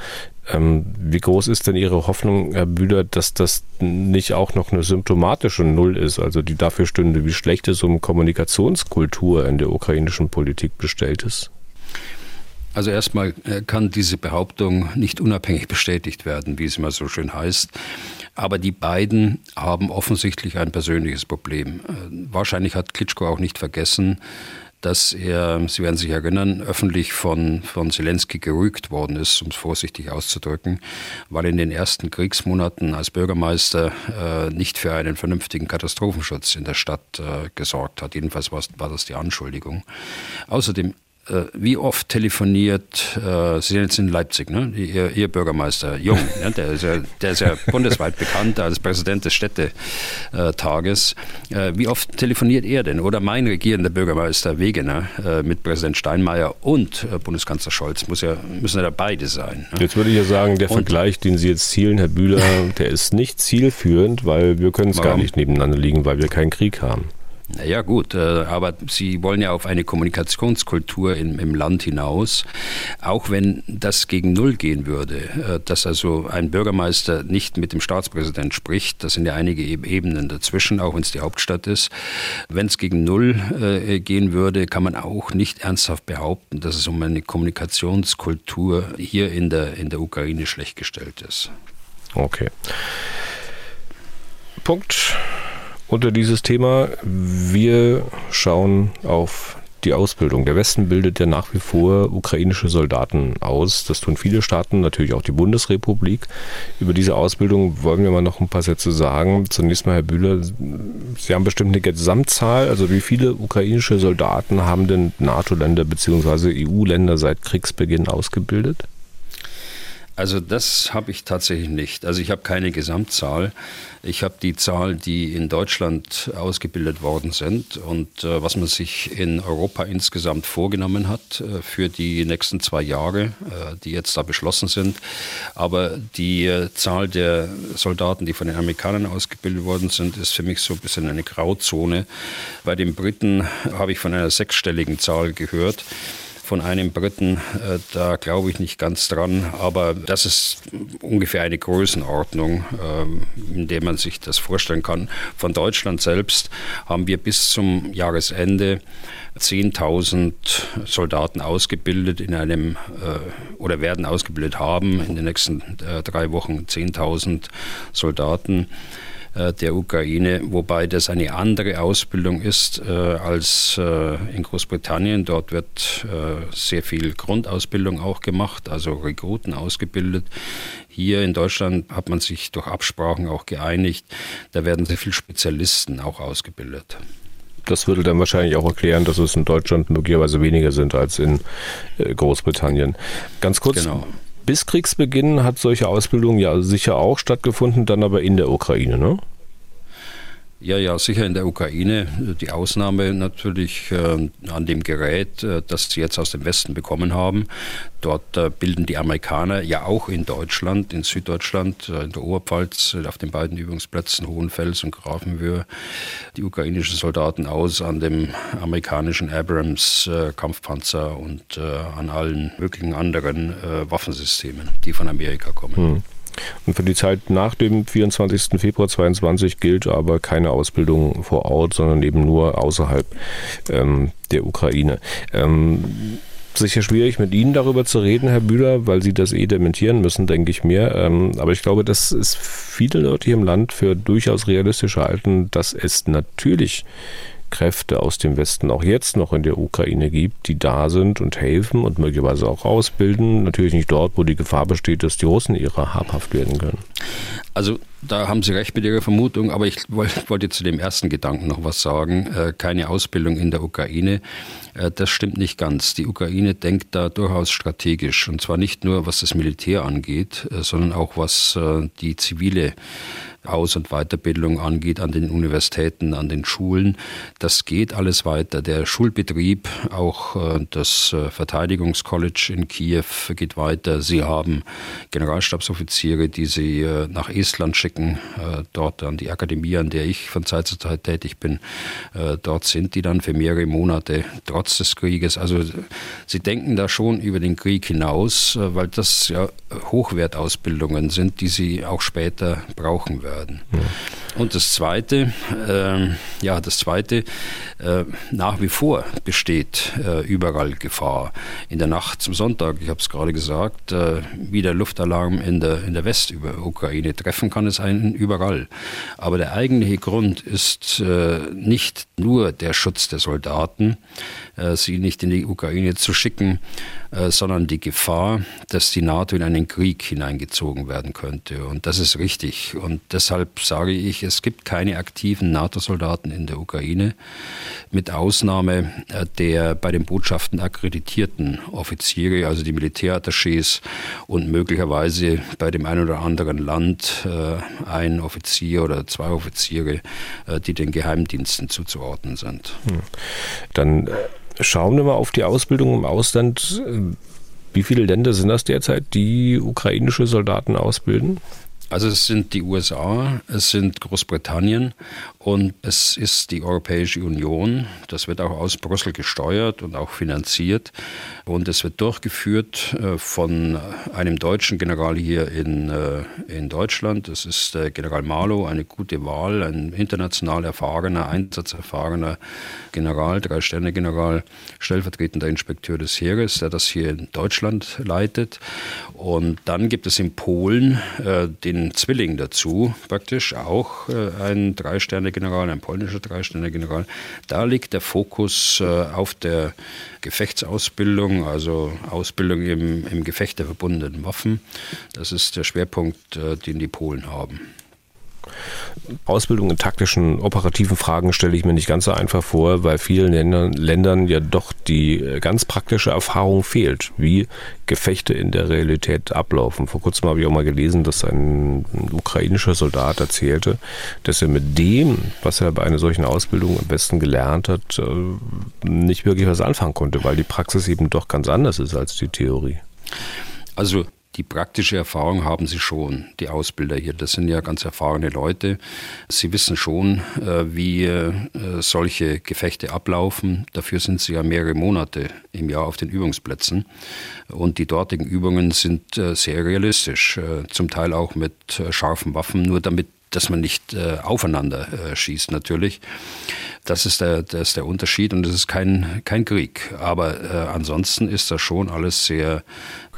Ähm, wie groß ist denn Ihre Hoffnung, Herr Bühler, dass das nicht auch noch eine symptomatische Null ist, also die dafür stünde, wie schlecht es um Kommunikationskultur in der ukrainischen Politik bestellt ist? Also erstmal äh, kann diese Behauptung nicht unabhängig bestätigt werden, wie es immer so schön heißt. Aber die beiden haben offensichtlich ein persönliches Problem. Äh, wahrscheinlich hat Klitschko auch nicht vergessen, dass er, Sie werden sich erinnern, öffentlich von, von Zelensky gerügt worden ist, um es vorsichtig auszudrücken, weil in den ersten Kriegsmonaten als Bürgermeister äh, nicht für einen vernünftigen Katastrophenschutz in der Stadt äh, gesorgt hat. Jedenfalls war, war das die Anschuldigung. Außerdem wie oft telefoniert, äh, Sie sind jetzt in Leipzig, ne? Ihr, Ihr Bürgermeister Jung, ja, der, ist ja, der ist ja bundesweit bekannt als Präsident des Städtetages. Äh, wie oft telefoniert er denn? Oder mein regierender Bürgermeister Wegener äh, mit Präsident Steinmeier und äh, Bundeskanzler Scholz muss ja, müssen ja beide sein. Ne? Jetzt würde ich ja sagen, der und, Vergleich, den Sie jetzt zielen, Herr Bühler, der ist nicht zielführend, weil wir können es gar nicht nebeneinander liegen, weil wir keinen Krieg haben. Naja gut, äh, aber Sie wollen ja auf eine Kommunikationskultur im, im, Land hinaus. Auch wenn das gegen Null gehen würde, äh, dass also ein Bürgermeister nicht mit dem Staatspräsident spricht, das sind ja einige Ebenen dazwischen, auch wenn es die Hauptstadt ist. Wenn es gegen Null äh, gehen würde, kann man auch nicht ernsthaft behaupten, dass es um eine Kommunikationskultur hier in der, in der Ukraine schlecht gestellt ist. Okay. Punkt unter dieses Thema. Wir schauen auf die Ausbildung. Der Westen bildet ja nach wie vor ukrainische Soldaten aus. Das tun viele Staaten, natürlich auch die Bundesrepublik. Über diese Ausbildung wollen wir mal noch ein paar Sätze sagen. Zunächst mal, Herr Bühler, Sie haben bestimmt eine Gesamtzahl. Also wie viele ukrainische Soldaten haben denn NATO-Länder bzw. EU-Länder seit Kriegsbeginn ausgebildet? Also das habe ich tatsächlich nicht. Also ich habe keine Gesamtzahl. Ich habe die Zahl, die in Deutschland ausgebildet worden sind und äh, was man sich in Europa insgesamt vorgenommen hat äh, für die nächsten zwei Jahre, äh, die jetzt da beschlossen sind. Aber die äh, Zahl der Soldaten, die von den Amerikanern ausgebildet worden sind, ist für mich so ein bisschen eine Grauzone. Bei den Briten habe ich von einer sechsstelligen Zahl gehört von einem Briten, äh, da glaube ich nicht ganz dran, aber das ist ungefähr eine Größenordnung, ähm, in der man sich das vorstellen kann. Von Deutschland selbst haben wir bis zum Jahresende 10.000 Soldaten ausgebildet in einem äh, oder werden ausgebildet haben in den nächsten äh, drei Wochen 10.000 Soldaten. Äh, der Ukraine, wobei das eine andere Ausbildung ist äh, als äh, in Großbritannien. Dort wird sehr viel Grundausbildung auch gemacht, also Rekruten ausgebildet. Hier in Deutschland hat man sich durch Absprachen auch geeinigt. Da werden sehr viele Spezialisten auch ausgebildet. Das würde dann wahrscheinlich auch erklären, dass es in Deutschland möglicherweise weniger sind als in Großbritannien. Ganz kurz. Genau. Bis Kriegsbeginn hat solche Ausbildung ja sicher auch stattgefunden, dann aber in der Ukraine, ne? Ja, ja, sicher in der Ukraine. Die Ausnahme natürlich äh, an dem Gerät, äh, das sie jetzt aus dem Westen bekommen haben. Dort äh, bilden die Amerikaner ja auch in Deutschland, in Süddeutschland, äh, in der Oberpfalz, äh, auf den beiden Übungsplätzen Hohenfels und Grafenwöhr, die ukrainischen Soldaten aus an dem amerikanischen Abrams äh, Kampfpanzer und an allen möglichen anderen Waffensystemen, die von Amerika kommen. Hm. Und für die Zeit nach dem 24. Februar 2022 gilt aber keine Ausbildung vor Ort, sondern eben nur außerhalb ähm, der Ukraine. Ähm, sicher schwierig, mit Ihnen darüber zu reden, Herr Bühler, weil Sie das eh dementieren müssen, denke ich mir. Ähm, aber ich glaube, dass es viele Leute hier im Land für durchaus realistisch halten, dass es natürlich Kräfte aus dem Westen auch jetzt noch in der Ukraine gibt, die da sind und helfen und möglicherweise auch ausbilden. Natürlich nicht dort, wo die Gefahr besteht, dass die Russen ihrer habhaft werden können. Also da haben Sie recht mit Ihrer Vermutung, aber ich wollte zu dem ersten Gedanken noch was sagen. Äh, keine Ausbildung in der Ukraine. Äh, das stimmt nicht ganz. Die Ukraine denkt da durchaus strategisch und zwar nicht nur was das Militär angeht, äh, sondern auch was die zivile aus- und Weiterbildung angeht an den Universitäten, an den Schulen. Das geht alles weiter. Der Schulbetrieb, auch äh, das äh, Verteidigungscollege in Kiew geht weiter. Sie haben Generalstabsoffiziere, die sie äh, nach Estland schicken, dort an die Akademie, an der ich von Zeit zu Zeit tätig bin. Dort sind die dann für mehrere Monate trotz des Krieges. Also sie denken da schon über den Krieg hinaus, weil das ja Hochwertausbildungen sind, die sie auch später brauchen werden werden. Ja. Und das Zweite, äh, ja, das Zweite, äh, nach wie vor besteht äh, überall Gefahr. In der Nacht zum Sonntag, ich habe es gerade gesagt, äh, wie der Luftalarm in der, in der Westukraine treffen kann es einen überall. Aber der eigentliche Grund ist äh, nicht nur der Schutz der Soldaten, äh, sie nicht in die Ukraine zu schicken, sondern die Gefahr, dass die NATO in einen Krieg hineingezogen werden könnte. Und das ist richtig. Und deshalb sage ich, es gibt keine aktiven NATO-Soldaten in der Ukraine, mit Ausnahme äh, der bei den Botschaften akkreditierten Offiziere, also die Militärattachés und möglicherweise bei dem einen oder anderen Land ein Offizier oder zwei Offiziere, die den Geheimdiensten zuzuordnen sind. Hm. Dann Schauen wir mal auf die Ausbildung im Ausland. Wie viele Länder sind das derzeit, die ukrainische Soldaten ausbilden? Also es sind die USA, es sind Großbritannien und es ist die Europäische Union. Das wird auch aus Brüssel gesteuert und auch finanziert. Und es wird durchgeführt äh, von einem deutschen General hier in, äh, in Deutschland. Das ist der General Marlow, eine gute Wahl, ein international erfahrener, einsatzerfahrener General, Drei-Sterne-General, stellvertretender Inspekteur des Heeres, der das hier in Deutschland leitet. Und dann gibt es in Polen äh, den Zwilling dazu, praktisch auch äh, ein Drei-Sterne-General, ein polnischer Drei-Sterne-General. Da liegt der Fokus äh, auf der Gefechtsausbildung, also Ausbildung im, im Gefecht der verbundenen Waffen. Das ist der Schwerpunkt, äh, den die Polen haben. Ausbildung in taktischen, operativen Fragen stelle ich mir nicht ganz so einfach vor, weil vielen Ländern, Ländern ja doch die äh, ganz praktische Erfahrung fehlt, wie Gefechte in der Realität ablaufen. Vor kurzem habe ich auch mal gelesen, dass ein, ukrainischer Soldat erzählte, dass er mit dem, was er bei einer solchen Ausbildung am besten gelernt hat, äh, nicht wirklich was anfangen konnte, weil die Praxis eben doch ganz anders ist als die Theorie. Also die praktische Erfahrung haben sie schon, die Ausbilder hier. Das sind ja ganz erfahrene Leute. Sie wissen schon, äh, wie äh, solche Gefechte ablaufen. Dafür sind sie ja mehrere Monate im Jahr auf den Übungsplätzen. Und die dortigen Übungen sind äh, sehr realistisch, zum Teil auch mit scharfen Waffen, nur damit dass man nicht äh, aufeinander äh, schießt natürlich. Das ist der, das ist der Unterschied und es ist kein, kein Krieg. Aber äh, ansonsten ist das schon alles sehr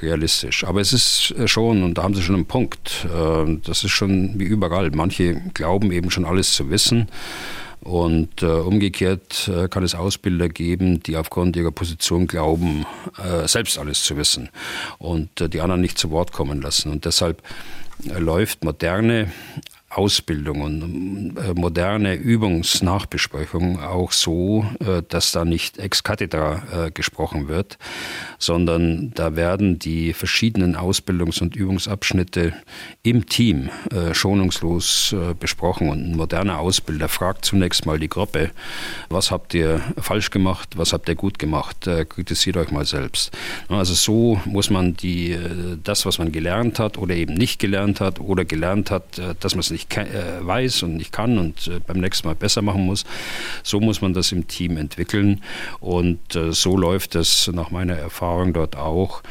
realistisch. Aber es ist äh, schon, und da haben Sie schon einen Punkt, äh, das ist schon wie überall. Manche glauben eben schon alles zu wissen. Und äh, umgekehrt äh, kann es Ausbilder geben, die aufgrund ihrer Position glauben, äh, selbst alles zu wissen und äh, die anderen nicht zu Wort kommen lassen. Und deshalb läuft moderne Ausbildung und äh, moderne Übungsnachbesprechung auch so, äh, dass da nicht ex cathedra äh, gesprochen wird, sondern da werden die verschiedenen Ausbildungs- und Übungsabschnitte im Team schonungslos besprochen. Und ein moderner Ausbilder fragt zunächst mal die Gruppe, was habt ihr falsch gemacht, was habt ihr gut gemacht, kritisiert euch mal selbst. Also so muss man die, das, was man gelernt hat oder eben nicht gelernt hat oder gelernt hat, dass man es nicht nicht äh, weiß und nicht kann und äh, beim nächsten Mal besser machen muss. So muss man das im Team entwickeln und äh, so läuft es nach meiner Erfahrung dort auch.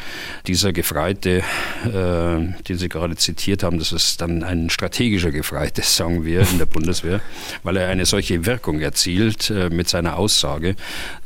Dieser Gefreite, den Sie gerade zitiert haben, das ist dann ein strategischer Gefreite, sagen wir in der Bundeswehr, weil er eine solche Wirkung erzielt mit seiner Aussage.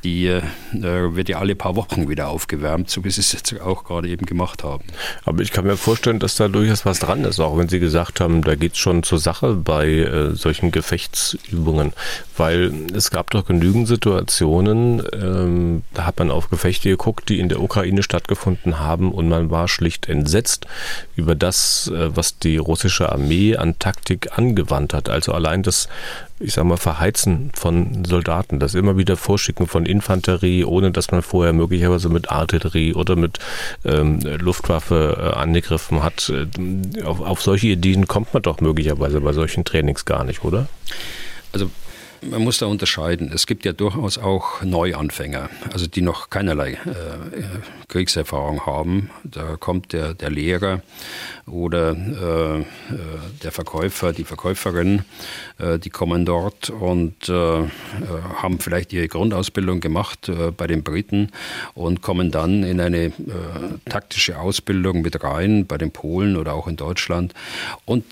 Die wird ja alle paar Wochen wieder aufgewärmt, so wie Sie es jetzt auch gerade eben gemacht haben. Aber ich kann mir vorstellen, dass da durchaus was dran ist, auch wenn Sie gesagt haben, da geht es schon zur Sache bei äh, solchen Gefechtsübungen, weil es gab doch genügend Situationen, ähm, da hat man auf Gefechte geguckt, die in der Ukraine stattgefunden haben und man war schlicht entsetzt über das, äh, was die russische Armee an Taktik angewandt hat. Also allein das ich sag mal, Verheizen von Soldaten, das immer wieder Vorschicken von Infanterie, ohne dass man vorher möglicherweise mit Artillerie oder mit ähm, Luftwaffe äh, angegriffen hat. Äh, auf, auf solche Ideen kommt man doch möglicherweise bei solchen Trainings gar nicht, oder? Also man muss da unterscheiden. Es gibt ja durchaus auch Neuanfänger, also die noch keinerlei äh, Kriegserfahrung haben. Da kommt der, der Lehrer oder äh, äh der Verkäufer, die Verkäuferin, äh, die kommen dort und äh, äh, haben vielleicht ihre Grundausbildung gemacht bei den Briten und kommen dann in eine taktische Ausbildung mit rein, bei den Polen oder auch in Deutschland. Und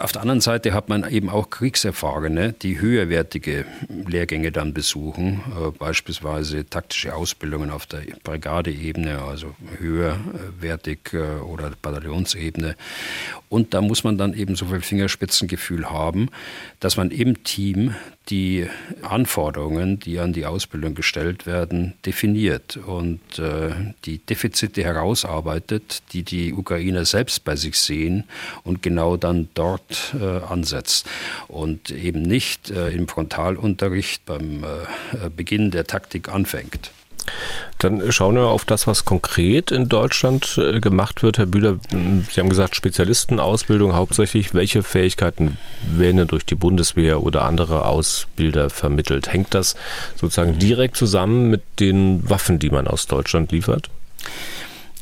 auf der anderen Seite hat man eben auch Kriegserfahrene, die höherwertige Lehrgänge dann besuchen, äh, beispielsweise taktische Ausbildungen auf der Brigadeebene, also höherwertig äh, oder Bataillonsebene. Und da muss man dann eben so viel Fingerspitzengefühl haben, dass man im Team die Anforderungen, die an die Ausbildung gestellt werden, definiert und äh, die Defizite herausarbeitet, die die Ukrainer selbst bei sich sehen und genau dann dort äh, ansetzt und eben nicht äh, im Frontalunterricht beim äh, Beginn der Taktik anfängt. Dann schauen wir auf das, was konkret in Deutschland äh, gemacht wird. Herr Bühler, Sie haben gesagt, Spezialistenausbildung hauptsächlich. Welche Fähigkeiten werden denn durch die Bundeswehr oder andere Ausbilder vermittelt? Hängt das sozusagen direkt zusammen mit den Waffen, die man aus Deutschland liefert?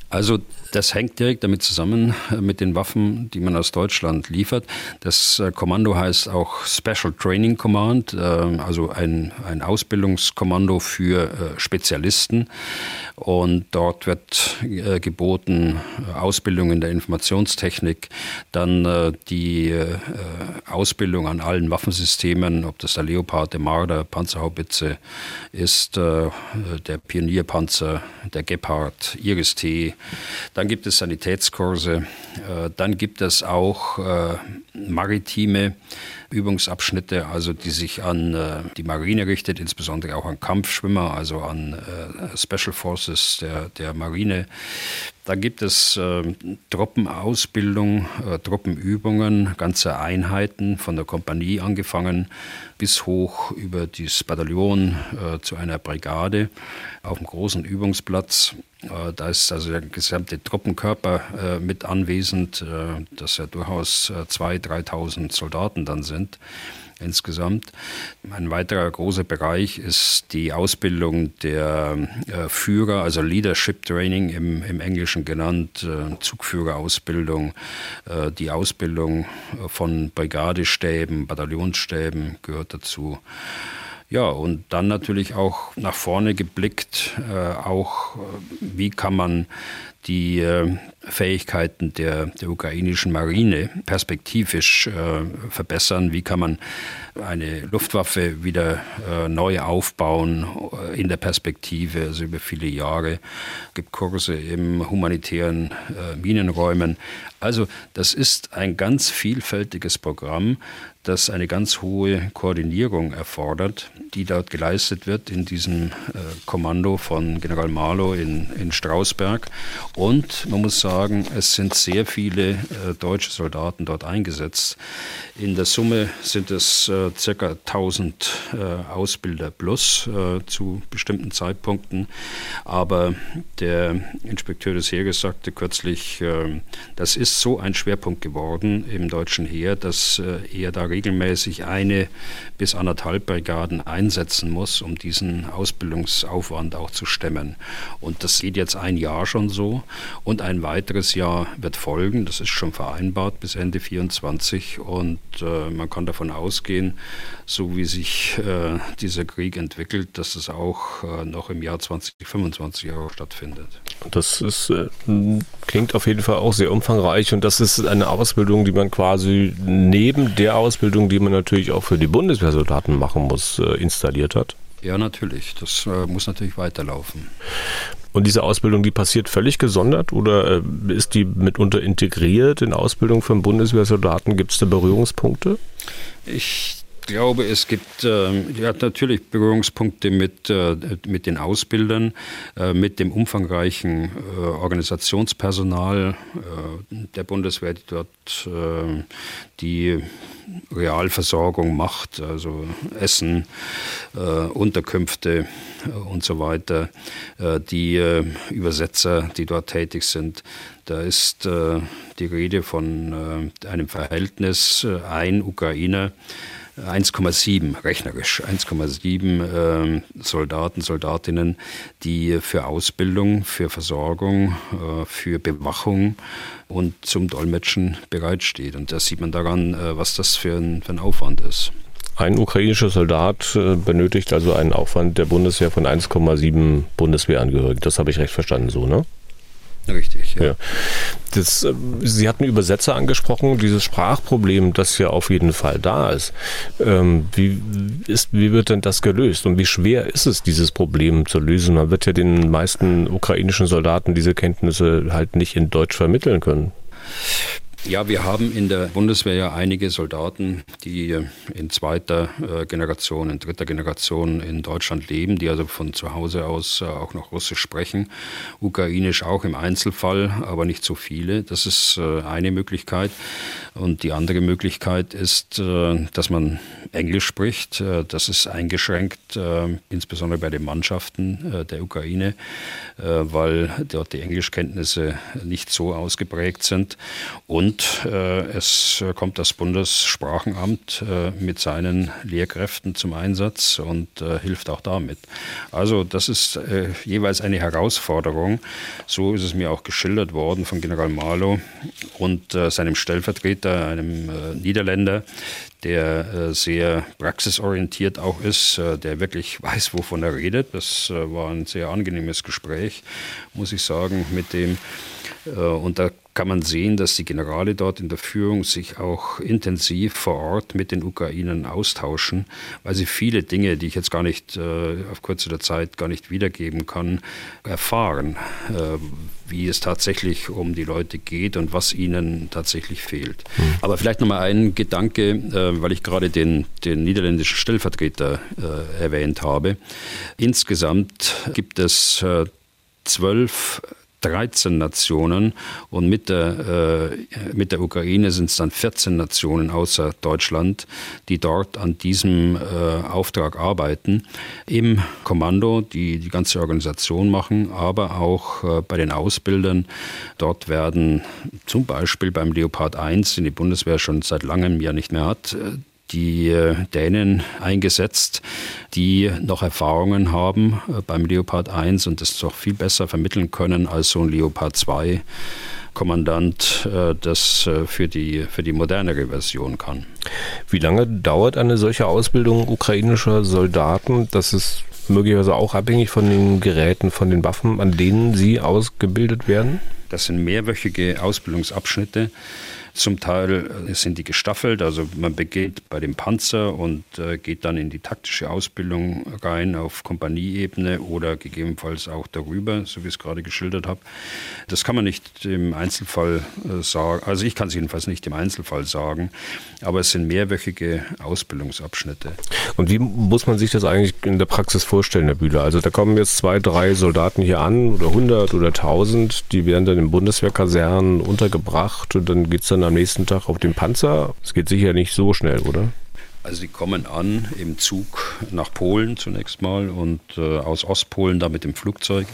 Also Das hängt direkt damit zusammen äh, mit den Waffen, die man aus Deutschland liefert. Das äh, Kommando heißt auch Special Training Command, äh, also ein, ein Ausbildungskommando für Spezialisten. Und dort wird geboten Ausbildung in der Informationstechnik, dann die Ausbildung an allen Waffensystemen, ob das der Leopard, der Marder, Panzerhaubitze ist, der Pionierpanzer, der Gepard, Iris-T, dann gibt es Sanitätskurse, äh, dann gibt es auch äh, maritime Übungsabschnitte, also die sich an äh, die Marine richtet, insbesondere auch an Kampfschwimmer, also an Special Forces der, der Marine. Da gibt es äh, Truppenausbildung, äh, Truppenübungen, ganze Einheiten von der Kompanie angefangen bis hoch über das Bataillon äh, zu einer Brigade auf dem großen Übungsplatz. Äh, da ist also der gesamte Truppenkörper äh, mit anwesend, äh, dass ja durchaus 2.000, 3.000 Soldaten dann sind insgesamt. Ein weiterer großer Bereich ist die Ausbildung der Führer, also Leadership Training im, im Englischen genannt, Zugführerausbildung, die Ausbildung von Brigadestäben, Bataillonsstäben gehört dazu. Ja, und dann natürlich auch nach vorne geblickt, äh, auch äh, wie kann man die äh, Fähigkeiten der, der ukrainischen Marine perspektivisch äh, verbessern. Wie kann man eine Luftwaffe wieder äh, neu aufbauen äh, in der Perspektive, also über viele Jahre. Es gibt Kurse im humanitären äh, Minenräumen. Also das ist ein ganz vielfältiges Programm, das eine ganz hohe Koordinierung erfordert, die dort geleistet wird in diesem äh, Kommando von General Marlow in, in Strausberg. Und man muss sagen, es sind sehr viele äh, deutsche Soldaten dort eingesetzt. In der Summe sind es äh, circa 1000 äh, Ausbilder plus äh, zu bestimmten Zeitpunkten. Aber der Inspekteur des Heeres sagte kürzlich, äh, das ist so ein Schwerpunkt geworden im deutschen Heer, dass äh, er da regelmäßig eine bis anderthalb Brigaden einsetzen muss, um diesen Ausbildungsaufwand auch zu stemmen. Und das geht jetzt ein Jahr schon so. Und ein weiteres Jahr wird folgen. Das ist schon vereinbart bis Ende 2024 und äh, man kann davon ausgehen, so wie sich äh, dieser Krieg entwickelt, dass es auch äh, noch im Jahr 2025 auch stattfindet. Das ist, äh, klingt auf jeden Fall auch sehr umfangreich und das ist eine Ausbildung, die man quasi neben der Ausbildung, die man natürlich auch für die Bundeswehrsoldaten machen muss, äh, installiert hat. Ja, natürlich. Das äh, muss natürlich weiterlaufen. Und diese Ausbildung, die passiert völlig gesondert oder äh, ist die mitunter integriert in Ausbildung von Bundeswehrsoldaten? Gibt es da Berührungspunkte? Ich glaube, es gibt äh, ja, natürlich Berührungspunkte mit, äh, mit den Ausbildern, äh, mit dem umfangreichen äh, Organisationspersonal äh, der Bundeswehr, die dort äh, die Realversorgung macht, also Essen, Unterkünfte und so weiter, die Übersetzer, die dort tätig sind. Da ist die Rede von einem Verhältnis ein Ukrainer 1,7 rechnerisch, 1,7 äh, Soldaten, Soldatinnen, die für Ausbildung, für Versorgung, äh, für Bewachung und zum Dolmetschen bereitsteht. Und da sieht man daran, äh, was das für ein, für ein Aufwand ist. Ein ukrainischer Soldat äh, benötigt also einen Aufwand der Bundeswehr von 1,7 Bundeswehrangehörigen. Das habe ich recht verstanden, so, ne? Richtig, ja. ja. Das, äh, Sie hatten Übersetzer angesprochen, dieses Sprachproblem, das ja auf jeden Fall da ist. Ähm, wie, ist. wie wird denn das gelöst und wie schwer ist es, dieses Problem zu lösen? Man wird ja den meisten ukrainischen Soldaten diese Kenntnisse halt nicht in Deutsch vermitteln können. Ja, wir haben in der Bundeswehr ja einige Soldaten, die in zweiter äh, Generation, in dritter Generation in Deutschland leben, die also von zu Hause aus äh, auch noch Russisch sprechen, Ukrainisch auch im Einzelfall, aber nicht so viele. Das ist äh, eine Möglichkeit. Und die andere Möglichkeit ist, dass man Englisch spricht. Das ist eingeschränkt, insbesondere bei den Mannschaften der Ukraine, weil dort die Englischkenntnisse nicht so ausgeprägt sind. Und Und äh, es kommt das Bundessprachenamt äh, mit seinen Lehrkräften zum Einsatz und äh, hilft auch damit. Also das ist äh, jeweils eine Herausforderung. So ist es mir auch geschildert worden von General Marlow und äh, seinem Stellvertreter, einem äh, Niederländer, der sehr praxisorientiert auch ist, der wirklich weiß, wovon er redet. Das war ein sehr angenehmes Gespräch, muss ich sagen, mit dem. Und da kann man sehen, dass die Generale dort in der Führung sich auch intensiv vor Ort mit den Ukrainern austauschen, weil sie viele Dinge, die ich jetzt gar nicht äh, auf kurze Zeit gar nicht wiedergeben kann, erfahren, äh, wie es tatsächlich um die Leute geht und was ihnen tatsächlich fehlt. Mhm. Aber vielleicht nochmal ein Gedanke, äh, weil ich gerade den, den niederländischen Stellvertreter äh, erwähnt habe. Insgesamt gibt es äh, zwölf 13 Nationen und mit der, äh, mit der Ukraine sind es dann 14 Nationen außer Deutschland, die dort an diesem äh, Auftrag arbeiten, im Kommando, die die ganze Organisation machen, aber auch äh, bei den Ausbildern. Dort werden zum Beispiel beim Leopard 1, den die Bundeswehr schon seit langem ja nicht mehr hat, äh, die äh, Dänen eingesetzt, die noch Erfahrungen haben äh, beim Leopard 1 und das doch viel besser vermitteln können als so ein Leopard 2. Kommandant äh, das für die, für die modernere Version kann. Wie lange dauert eine solche Ausbildung ukrainischer Soldaten? Das ist möglicherweise auch abhängig von den Geräten, von den Waffen, an denen sie ausgebildet werden? Das sind mehrwöchige Ausbildungsabschnitte. Zum Teil äh, sind die gestaffelt, also man beginnt bei dem Panzer und äh, geht dann in die taktische Ausbildung rein auf Kompanieebene oder gegebenenfalls auch darüber, so wie ich es gerade geschildert habe. Das kann man nicht im Einzelfall äh, sagen, also ich kann es jedenfalls nicht im Einzelfall sagen, aber es sind mehrwöchige Ausbildungsabschnitte. Und wie muss man sich das eigentlich in der Praxis vorstellen, Herr Bühler? Also da kommen jetzt zwei, drei Soldaten hier an oder 100 oder 1000, die werden dann in Bundeswehrkasernen untergebracht und dann geht es dann dann am nächsten Tag auf dem Panzer? Es geht sicher nicht so schnell, oder? Also sie kommen an im Zug nach Polen zunächst mal und äh, aus Ostpolen da mit dem Flugzeug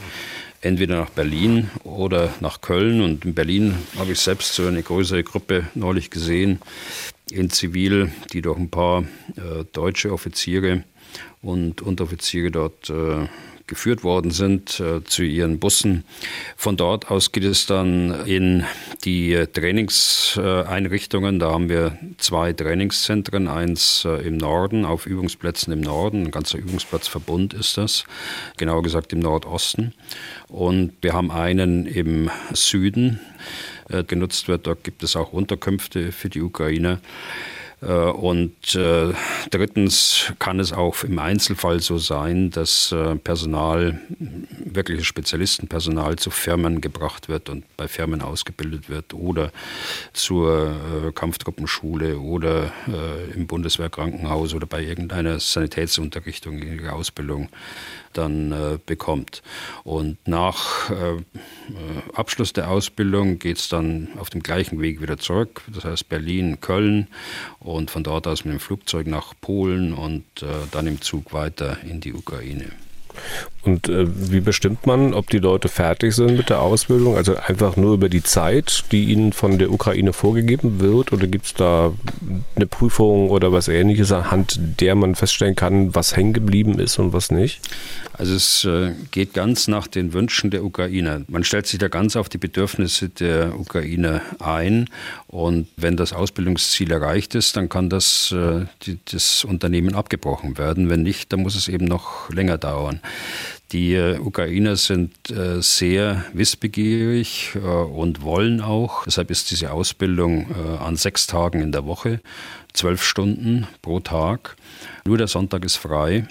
entweder nach Berlin oder nach Köln. Und in Berlin habe ich selbst so eine größere Gruppe neulich gesehen in Zivil, die durch ein paar äh, deutsche Offiziere und Unteroffiziere dort äh, geführt worden sind äh, zu ihren Bussen. Von dort aus geht es dann in die Trainingseinrichtungen. Da haben wir zwei Trainingszentren, eins äh, im Norden, auf Übungsplätzen im Norden, ein ganzer Übungsplatzverbund ist das, genauer gesagt im Nordosten. Und wir haben einen im Süden äh, genutzt wird. Dort gibt es auch Unterkünfte für die Ukrainer. Äh, und äh, drittens kann es auch im Einzelfall so sein, dass äh, Personal, wirkliches Spezialistenpersonal zu Firmen gebracht wird und bei Firmen ausgebildet wird oder zur Kampftruppenschule oder im Bundeswehrkrankenhaus oder bei irgendeiner Sanitätsunterrichtung in ihrer Ausbildung dann äh, bekommt. Und nach äh, Abschluss der Ausbildung geht es dann auf dem gleichen Weg wieder zurück, das heißt Berlin, Köln und von dort aus mit dem Flugzeug nach Polen und äh, dann im Zug weiter in die Ukraine. Und äh, wie bestimmt man, ob die Leute fertig sind mit der Ausbildung? Also einfach nur über die Zeit, die ihnen von der Ukraine vorgegeben wird? Oder gibt es da eine Prüfung oder was ähnliches, anhand der man feststellen kann, was hängen geblieben ist und was nicht? Also es äh, geht ganz nach den Wünschen der Ukrainer. Man stellt sich da ganz auf die Bedürfnisse der Ukrainer ein. Und wenn das Ausbildungsziel erreicht ist, dann kann das, äh, das Unternehmen abgebrochen werden. Wenn nicht, dann muss es eben noch länger dauern. Die äh, Ukrainer sind sehr wissbegierig und wollen auch. Deshalb ist diese Ausbildung an sechs Tagen in der Woche, zwölf Stunden pro Tag. Nur der Sonntag ist frei.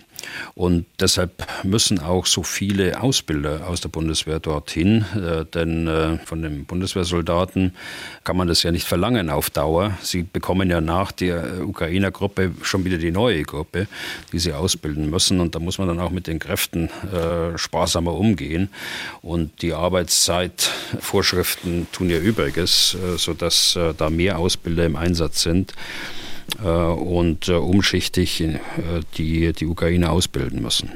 Und deshalb müssen auch so viele Ausbilder aus der Bundeswehr dorthin, äh, denn äh, von den Bundeswehrsoldaten kann man das ja nicht verlangen auf Dauer. Sie bekommen ja nach der Ukrainer Gruppe schon wieder die neue Gruppe, die sie ausbilden müssen. Und da muss man dann auch mit den Kräften äh, sparsamer umgehen. Und die Arbeitszeitvorschriften tun ja Übriges, äh, sodass äh, da mehr Ausbilder im Einsatz sind. Äh, und äh, umschichtig äh, die, die Ukraine ausbilden müssen.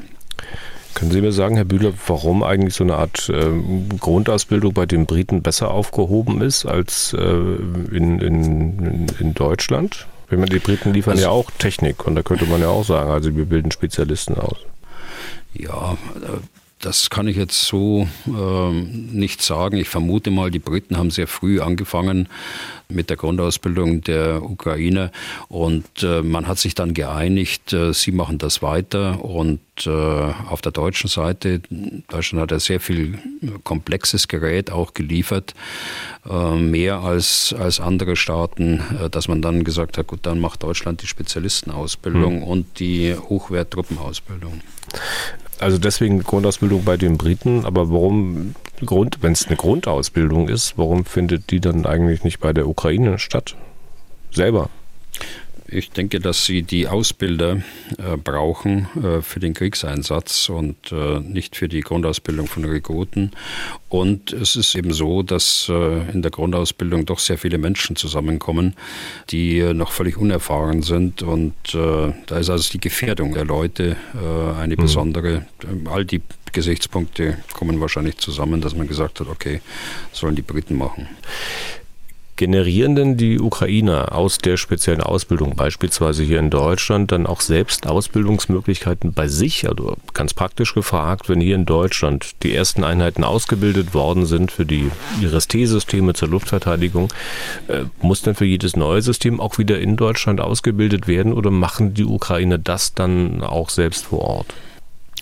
Können Sie mir sagen, Herr Bühler, warum eigentlich so eine Art äh, Grundausbildung bei den Briten besser aufgehoben ist als äh, in, in, in Deutschland? Wenn man die Briten liefern also, ja auch Technik und da könnte man ja auch sagen, also wir bilden Spezialisten aus. Ja, das kann ich jetzt so äh, nicht sagen. Ich vermute mal, die Briten haben sehr früh angefangen mit der Grundausbildung der Ukraine und äh, man hat sich dann geeinigt, äh, sie machen das weiter und äh, auf der deutschen Seite, Deutschland hat ja sehr viel komplexes Gerät auch geliefert, äh, mehr als, als andere Staaten, äh, dass man dann gesagt hat, gut, dann macht Deutschland die Spezialistenausbildung mhm. und die Hochwerttruppenausbildung. Also deswegen Grundausbildung bei den Briten, aber warum Grund, wenn es eine Grundausbildung ist, warum findet die dann eigentlich nicht bei der Ukraine statt? Selber. Ich denke, dass Sie die Ausbilder äh, brauchen äh, für den Kriegseinsatz und äh, nicht für die Grundausbildung von Rekruten. Und es ist eben so, dass äh, in der Grundausbildung doch sehr viele Menschen zusammenkommen, die äh, noch völlig unerfahren sind. Und äh, da ist also die Gefährdung der Leute eine mhm. besondere. All die Gesichtspunkte kommen wahrscheinlich zusammen, dass man gesagt hat, okay, sollen die Briten machen. Generieren denn die Ukrainer aus der speziellen Ausbildung, beispielsweise hier in Deutschland, dann auch selbst Ausbildungsmöglichkeiten bei sich? Also ganz praktisch gefragt, wenn hier in Deutschland die ersten Einheiten ausgebildet worden sind für die IRIS-T-Systeme zur Luftverteidigung, äh, muss dann für jedes neue System auch wieder in Deutschland ausgebildet werden oder machen die Ukrainer das dann auch selbst vor Ort?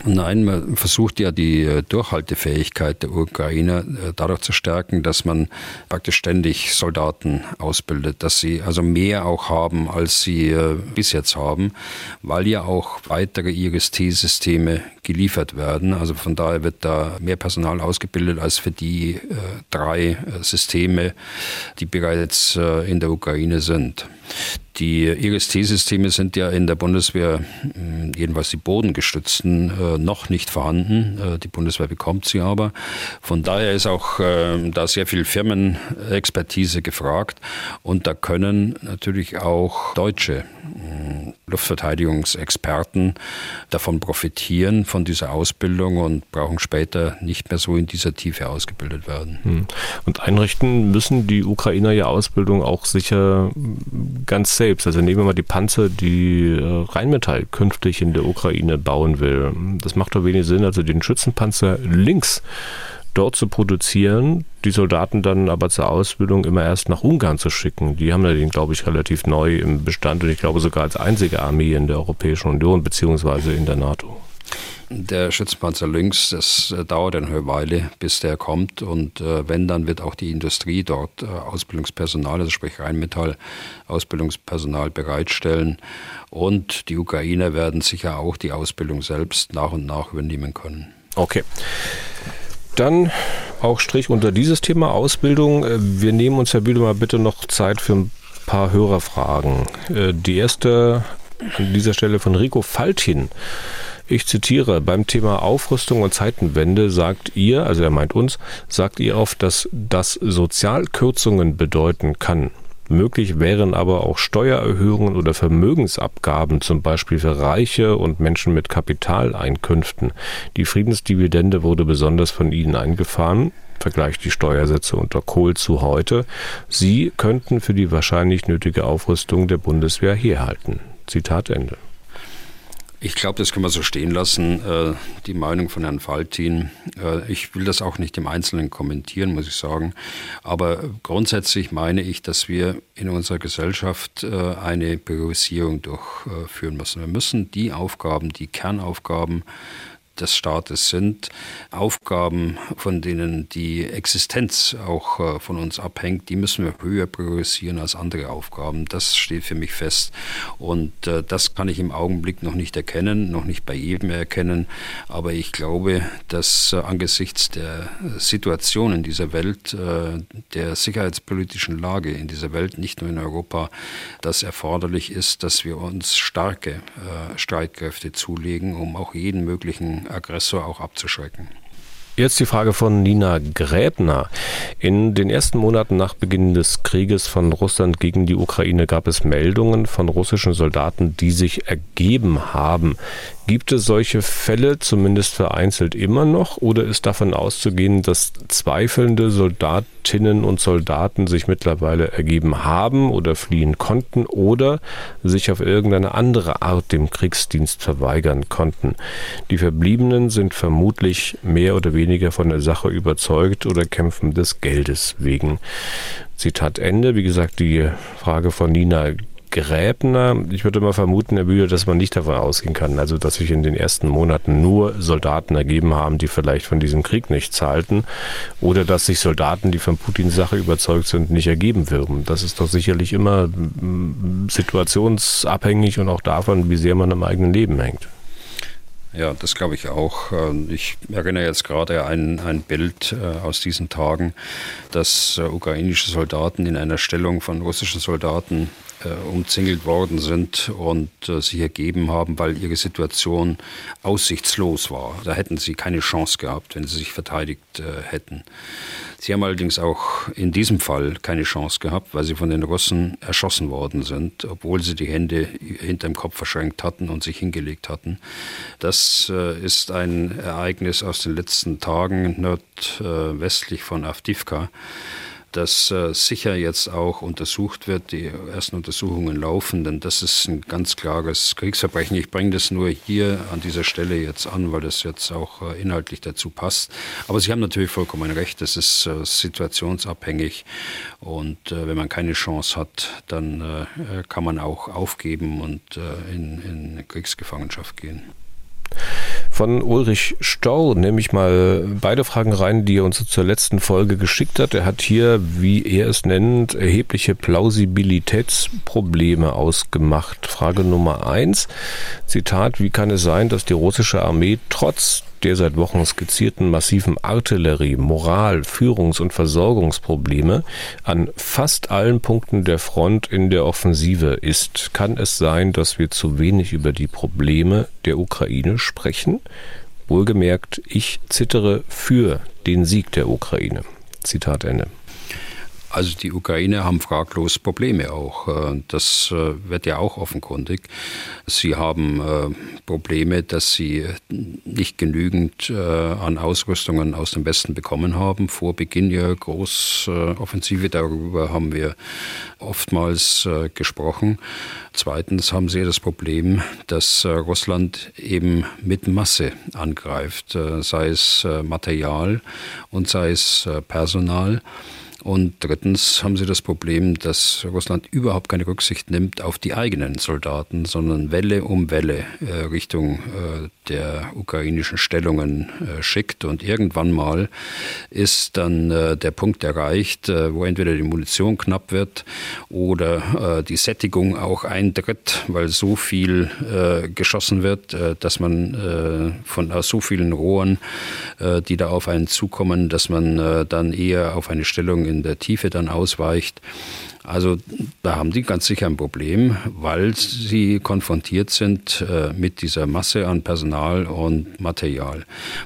Nein, man versucht ja die äh, Durchhaltefähigkeit der Ukrainer äh, dadurch zu stärken, dass man praktisch ständig Soldaten ausbildet, dass sie also mehr auch haben, als sie äh, bis jetzt haben, weil ja auch weitere IRIS-T-Systeme geliefert werden. Also von daher wird da mehr Personal ausgebildet als für die drei Systeme, die bereits in der Ukraine sind. Die IRIS-T-Systeme sind ja in der Bundeswehr, hm, jedenfalls die bodengestützten, äh, noch nicht vorhanden. Äh, die Bundeswehr bekommt sie aber. Von daher ist auch äh, da sehr viel Firmenexpertise gefragt. Und da können natürlich auch deutsche Luftverteidigungsexperten davon profitieren, von dieser Ausbildung und brauchen später nicht mehr so in dieser Tiefe ausgebildet werden. Hm. Und einrichten müssen die Ukrainer ja Ausbildung auch sicher ganz selbst. Also nehmen wir mal die Panzer, die äh, Rheinmetall künftig in der Ukraine bauen will. Das macht doch wenig Sinn, also den Schützenpanzer links dort zu produzieren, die Soldaten dann aber zur Ausbildung immer erst nach Ungarn zu schicken. Die haben ja den, glaube ich, relativ neu im Bestand und ich glaube sogar als einzige Armee in der Europäischen Union beziehungsweise in der NATO. Der Schützenpanzer Lynx, das äh, dauert eine Weile, bis der kommt. Und äh, wenn, dann wird auch die Industrie dort äh, Ausbildungspersonal, also sprich Rheinmetall, Ausbildungspersonal bereitstellen. Und die Ukrainer werden sicher auch die Ausbildung selbst nach und nach übernehmen können. Okay. Dann auch Strich unter dieses Thema Ausbildung. Wir nehmen uns, Herr Bühle, mal bitte noch Zeit für ein paar Hörerfragen. Die erste an dieser Stelle von Rico Faltin. Ich zitiere, beim Thema Aufrüstung und Zeitenwende sagt ihr, also er meint uns, sagt ihr oft, dass das Sozialkürzungen bedeuten kann. Möglich wären aber auch Steuererhöhungen oder Vermögensabgaben, zum Beispiel für Reiche und Menschen mit Kapitaleinkünften. Die Friedensdividende wurde besonders von Ihnen eingefahren. Vergleicht die Steuersätze unter Kohl zu heute. Sie könnten für die wahrscheinlich nötige Aufrüstung der Bundeswehr herhalten. Zitat Ende. Ich glaube, das kann man so stehen lassen, äh, die Meinung von Herrn Faltin. Äh, ich will das auch nicht im Einzelnen kommentieren, muss ich sagen. Aber grundsätzlich meine ich, dass wir in unserer Gesellschaft äh, eine Priorisierung durchführen müssen. Wir müssen die Aufgaben, die Kernaufgaben des Staates sind, Aufgaben, von denen die Existenz auch äh, von uns abhängt, die müssen wir höher priorisieren als andere Aufgaben. Das steht für mich fest. Und äh, das kann ich im Augenblick noch nicht erkennen, noch nicht bei jedem erkennen. Aber ich glaube, dass äh, angesichts der Situation in dieser Welt, der sicherheitspolitischen Lage in dieser Welt, nicht nur in Europa, das erforderlich ist, dass wir uns starke Streitkräfte zulegen, um auch jeden möglichen Aggressor auch abzuschrecken. Jetzt die Frage von Nina Gräbner. In den ersten Monaten nach Beginn des Krieges von Russland gegen die Ukraine gab es Meldungen von russischen Soldaten, die sich ergeben haben. Gibt es solche Fälle zumindest vereinzelt immer noch oder ist davon auszugehen, dass zweifelnde Soldatinnen und Soldaten sich mittlerweile ergeben haben oder fliehen konnten oder sich auf irgendeine andere Art dem Kriegsdienst verweigern konnten? Die Verbliebenen sind vermutlich mehr oder weniger von der Sache überzeugt oder kämpfen des Geldes wegen. Zitat Ende. Wie gesagt, die Frage von Nina Gräbner. Ich würde mal vermuten, Herr Bühler, dass man nicht davon ausgehen kann, also dass sich in den ersten Monaten nur Soldaten ergeben haben, die vielleicht von diesem Krieg nichts halten oder dass sich Soldaten, die von Putins Sache überzeugt sind, nicht ergeben würden. Das ist doch sicherlich immer mm, situationsabhängig und auch davon, wie sehr man am eigenen Leben hängt. Ja, das glaube ich auch. Ich erinnere jetzt gerade an ein Bild äh, aus diesen Tagen, dass äh, ukrainische Soldaten in einer Stellung von russischen Soldaten umzingelt worden sind und äh, sich ergeben haben, weil ihre Situation aussichtslos war. Da hätten sie keine Chance gehabt, wenn sie sich verteidigt äh, hätten. Sie haben allerdings auch in diesem Fall keine Chance gehabt, weil sie von den Russen erschossen worden sind, obwohl sie die Hände hinterm Kopf verschränkt hatten und sich hingelegt hatten. Das äh, ist ein Ereignis aus den letzten Tagen nordwestlich von Avdivka das äh, sicher jetzt auch untersucht wird. Die ersten Untersuchungen laufen, denn das ist ein ganz klares Kriegsverbrechen. Ich bringe das nur hier an dieser Stelle jetzt an, weil das jetzt auch äh, inhaltlich dazu passt. Aber Sie haben natürlich vollkommen recht, das ist äh, situationsabhängig und wenn man keine Chance hat, dann kann man auch aufgeben und in, in Kriegsgefangenschaft gehen von Ulrich Storr nehme ich mal beide Fragen rein, die er uns zur letzten Folge geschickt hat. Er hat hier, wie er es nennt, erhebliche Plausibilitätsprobleme ausgemacht. Frage Nummer eins. Zitat, wie kann es sein, dass die russische Armee trotz der seit Wochen skizzierten massiven Artillerie, Moral, Führungs- und Versorgungsprobleme an fast allen Punkten der Front in der Offensive ist. Kann es sein, dass wir zu wenig über die Probleme der Ukraine sprechen? Wohlgemerkt, ich zittere für den Sieg der Ukraine. Zitat Ende. Also die Ukrainer haben fraglos Probleme auch. Äh, das äh, wird ja auch offenkundig. Sie haben äh, Probleme, dass sie nicht genügend an Ausrüstungen aus dem Westen bekommen haben. Vor Beginn ihrer Großoffensive, darüber haben wir oftmals gesprochen. Zweitens haben sie das Problem, dass Russland eben mit Masse angreift, sei es Material und sei es Personal. Und drittens haben sie das Problem, dass Russland überhaupt keine Rücksicht nimmt auf die eigenen Soldaten, sondern Welle um Welle äh, Richtung äh, der ukrainischen Stellungen äh, schickt. Und irgendwann mal ist dann äh, der Punkt erreicht, äh, wo entweder die Munition knapp wird oder äh, die Sättigung auch eintritt, weil so viel geschossen wird, dass man von aus so vielen Rohren, die da auf einen zukommen, dass man dann eher auf eine Stellung in der Tiefe dann ausweicht. Also da haben die ganz sicher ein Problem, weil sie konfrontiert sind äh, mit dieser Masse an Personal und Material.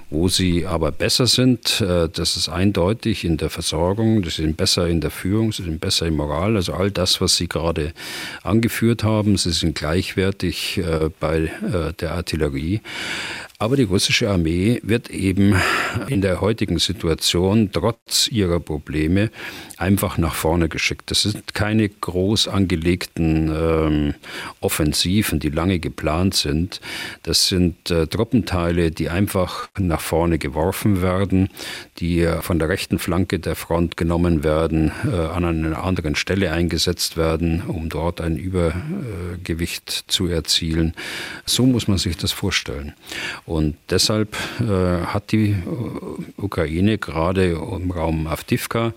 Wo sie aber besser sind, äh, das ist eindeutig in der Versorgung, sie sind besser in der Führung, sie sind besser in Moral. Also all das, was Sie gerade angeführt haben, sie sind gleichwertig äh, bei der Artillerie. Aber die russische Armee wird eben in der heutigen Situation trotz ihrer Probleme einfach nach vorne geschickt. Das sind keine groß angelegten ähm, Offensiven, die lange geplant sind. Das sind äh, Truppenteile, die einfach nach vorne geworfen werden, die von der rechten Flanke der Front genommen werden, äh, an einer anderen Stelle eingesetzt werden, um dort ein Übergewicht zu erzielen. So muss man sich das vorstellen. Und deshalb äh, hat die äh, Ukraine gerade im Raum Avdivka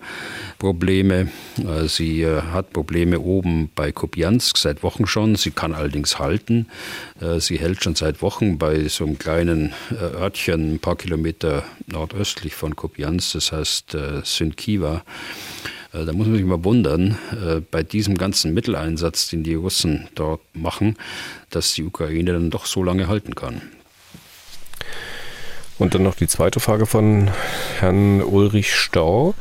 Probleme. Äh, sie äh, hat Probleme oben bei Kupiansk seit Wochen schon. Sie kann allerdings halten. Äh, sie hält schon seit Wochen bei so einem kleinen äh, Örtchen ein paar Kilometer nordöstlich von Kupiansk, das heißt äh, Synkiva. Da muss man sich mal wundern, bei diesem ganzen Mitteleinsatz, den die Russen dort machen, dass die Ukraine dann doch so lange halten kann. Und dann noch die zweite Frage von Herrn Ulrich Stau.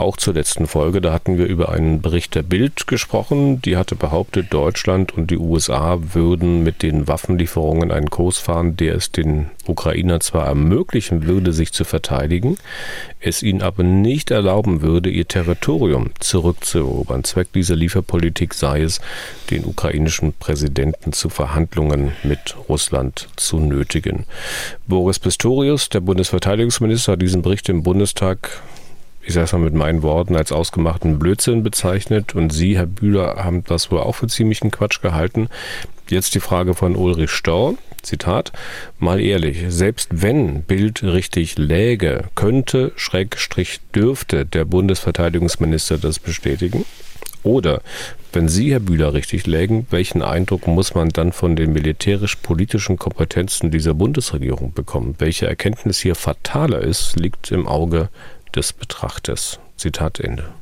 Auch zur letzten Folge. Da hatten wir über einen Bericht der Bild gesprochen. Die hatte behauptet, Deutschland und die USA würden mit den Waffenlieferungen einen Kurs fahren, der es den Ukrainer zwar ermöglichen würde, sich zu verteidigen, es ihnen aber nicht erlauben würde, ihr Territorium zurückzuerobern. Zweck dieser Lieferpolitik sei es, den ukrainischen Präsidenten zu Verhandlungen mit Russland zu nötigen. Boris Pistorius, der Bundesverteidigungsminister, hat diesen Bericht im Bundestag ich sage es mal mit meinen Worten, als ausgemachten Blödsinn bezeichnet. Und Sie, Herr Bühler, haben das wohl auch für ziemlichen Quatsch gehalten. Jetzt die Frage von Ulrich Storr. Zitat, mal ehrlich, selbst wenn Bild richtig läge, könnte, Schrägstrich dürfte der Bundesverteidigungsminister das bestätigen? Oder, wenn Sie, Herr Bühler, richtig lägen, welchen Eindruck muss man dann von den militärisch-politischen Kompetenzen dieser Bundesregierung bekommen? Welche Erkenntnis hier fataler ist, liegt im Auge des Betrachters. Zitat Ende.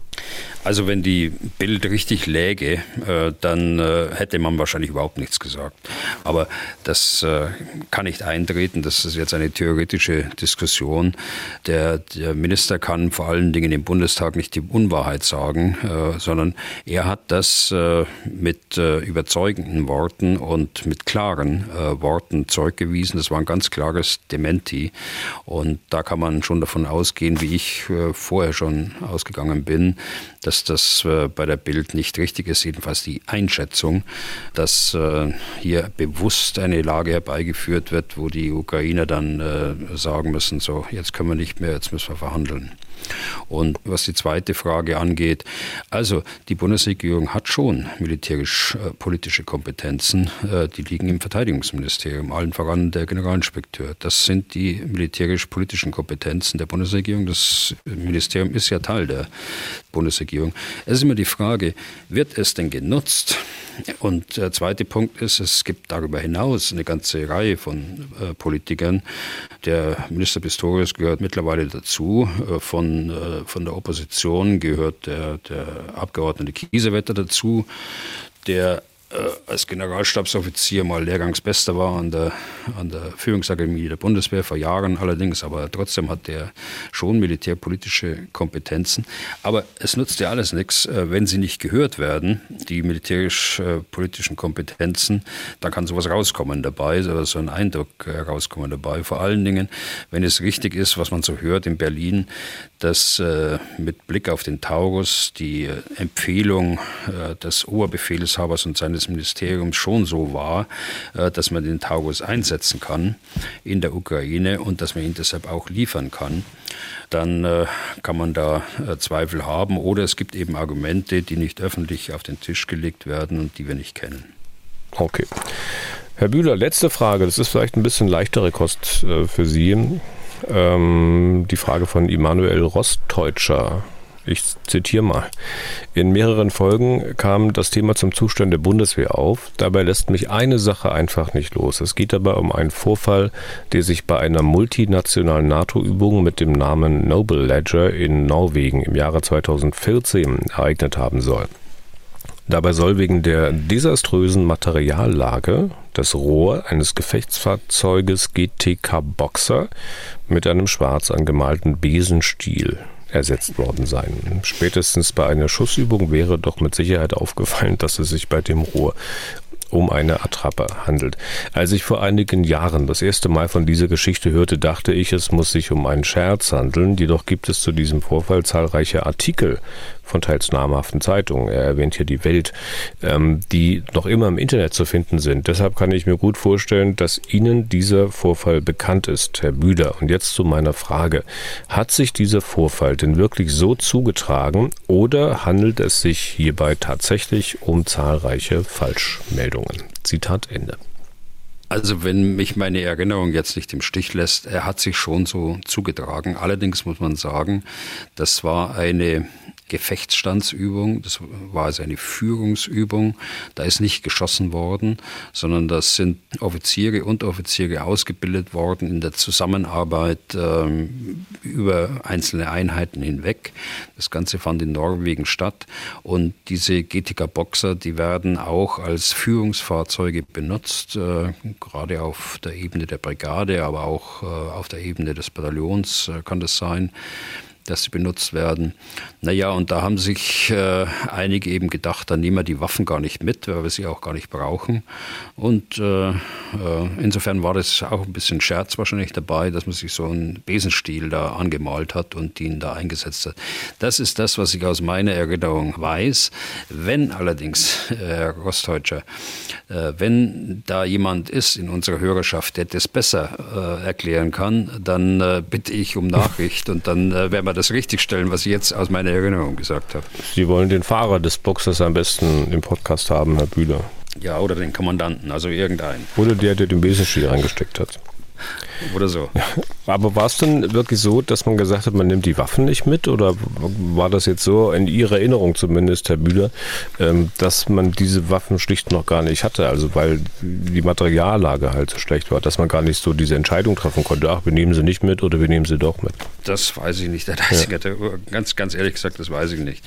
Also wenn die Bild richtig läge, äh, dann äh, hätte man wahrscheinlich überhaupt nichts gesagt. Aber das äh, kann nicht eintreten. Das ist jetzt eine theoretische Diskussion. Der, der Minister kann vor allen Dingen im Bundestag nicht die Unwahrheit sagen, sondern er hat das mit überzeugenden Worten und mit klaren Worten zurückgewiesen. Das war ein ganz klares Dementi. Und da kann man schon davon ausgehen, wie ich vorher schon ausgegangen bin, dass das äh, bei der Bild nicht richtig ist, jedenfalls die Einschätzung, dass äh, hier bewusst eine Lage herbeigeführt wird, wo die Ukrainer dann äh, sagen müssen, so, jetzt können wir nicht mehr, jetzt müssen wir verhandeln. Und was die zweite Frage angeht, also die Bundesregierung hat schon militärisch-politische Kompetenzen, die liegen im Verteidigungsministerium, allen voran der Generalinspekteur. Das sind die militärisch-politischen Kompetenzen der Bundesregierung. Das Ministerium ist ja Teil der Bundesregierung. Es ist immer die Frage, wird es denn genutzt? Und der zweite Punkt ist, es gibt darüber hinaus eine ganze Reihe von äh, Politikern. Der Minister Pistorius gehört mittlerweile dazu. Äh, von, äh, von der Opposition gehört der, der Abgeordnete Kiesewetter dazu, der äh, als Generalstabsoffizier mal Lehrgangsbester war an der, an der Führungsakademie der Bundeswehr vor Jahren allerdings, aber trotzdem hat er schon militärpolitische Kompetenzen. Aber es nutzt ja alles nichts, äh, wenn sie nicht gehört werden, die militärisch-politischen Kompetenzen, dann kann sowas rauskommen dabei, so ein Eindruck äh, rauskommen dabei. Vor allen Dingen, wenn es richtig ist, was man so hört in Berlin, dass mit Blick auf den Taurus die Empfehlung des Oberbefehlshabers und seines des schon so war, äh, dass man den Taurus einsetzen kann in der Ukraine und dass man ihn deshalb auch liefern kann, dann äh, kann man da äh, Zweifel haben. Oder es gibt eben Argumente, die nicht öffentlich auf den Tisch gelegt werden und die wir nicht kennen. Okay. Herr Bühler, letzte Frage. Das ist vielleicht ein bisschen leichtere Kost für Sie. Ähm, die Frage von Immanuel Rosteutscher ich zitiere mal. In mehreren Folgen kam das Thema zum Zustand der Bundeswehr auf. Dabei lässt mich eine Sache einfach nicht los. Es geht dabei um einen Vorfall, der sich bei einer multinationalen NATO-Übung mit dem Namen Noble Ledger in Norwegen im Jahre 2014 ereignet haben soll. Dabei soll wegen der desaströsen Materiallage das Rohr eines Gefechtsfahrzeuges GTK Boxer mit einem schwarz angemalten Besenstiel ersetzt worden sein. Spätestens bei einer Schussübung wäre doch mit Sicherheit aufgefallen, dass es sich bei dem Rohr um eine Attrappe handelt. Als ich vor einigen Jahren das erste Mal von dieser Geschichte hörte, dachte ich, es muss sich um einen Scherz handeln. Jedoch gibt es zu diesem Vorfall zahlreiche Artikel von teils namhaften Zeitungen. Er erwähnt hier die Welt, ähm, die noch immer im Internet zu finden sind. Deshalb kann ich mir gut vorstellen, dass Ihnen dieser Vorfall bekannt ist, Herr Büder. Und jetzt zu meiner Frage. Hat sich dieser Vorfall denn wirklich so zugetragen oder handelt es sich hierbei tatsächlich um zahlreiche Falschmeldungen? Zitat Ende. Also wenn mich meine Erinnerung jetzt nicht im Stich lässt, er hat sich schon so zugetragen. Allerdings muss man sagen, das war eine Gefechtsstandsübung. Das war also eine Führungsübung. Da ist nicht geschossen worden, sondern das sind Offiziere, Unteroffiziere ausgebildet worden in der Zusammenarbeit ähm, über einzelne Einheiten hinweg. Das Ganze fand in Norwegen statt. Und diese GTK Boxer, die werden auch als Führungsfahrzeuge benutzt, äh, gerade auf der Ebene der Brigade, aber auch äh, auf der Ebene des Bataillons äh, kann das sein. Dass sie benutzt werden. Naja, und da haben sich äh, einige eben gedacht, dann nehmen wir die Waffen gar nicht mit, weil wir sie auch gar nicht brauchen. Und äh, äh, insofern war das auch ein bisschen Scherz wahrscheinlich dabei, dass man sich so einen Besenstiel da angemalt hat und ihn da eingesetzt hat. Das ist das, was ich aus meiner Erinnerung weiß. Wenn allerdings, Herr Rostdeutscher, äh, wenn da jemand ist in unserer Hörerschaft, der das besser äh, erklären kann, dann äh, bitte ich um Nachricht und dann werden wir das richtigstellen, was ich jetzt aus meiner Erinnerung gesagt habe. Sie wollen den Fahrer des Boxers am besten im Podcast haben, Herr Bühler. Ja, oder den Kommandanten, also irgendeinen. Oder der, der den Besenstiel reingesteckt hat. Oder so. Aber war es denn wirklich so, dass man gesagt hat, man nimmt die Waffen nicht mit? Oder war das jetzt so, in Ihrer Erinnerung zumindest, Herr Bühler, ähm, dass man diese Waffen schlicht noch gar nicht hatte? Also weil die Materiallage halt so schlecht war, dass man gar nicht so diese Entscheidung treffen konnte, ach, wir nehmen sie nicht mit oder wir nehmen sie doch mit. Das weiß ich nicht. Der ja. Ganz, ganz ehrlich gesagt, das weiß ich nicht.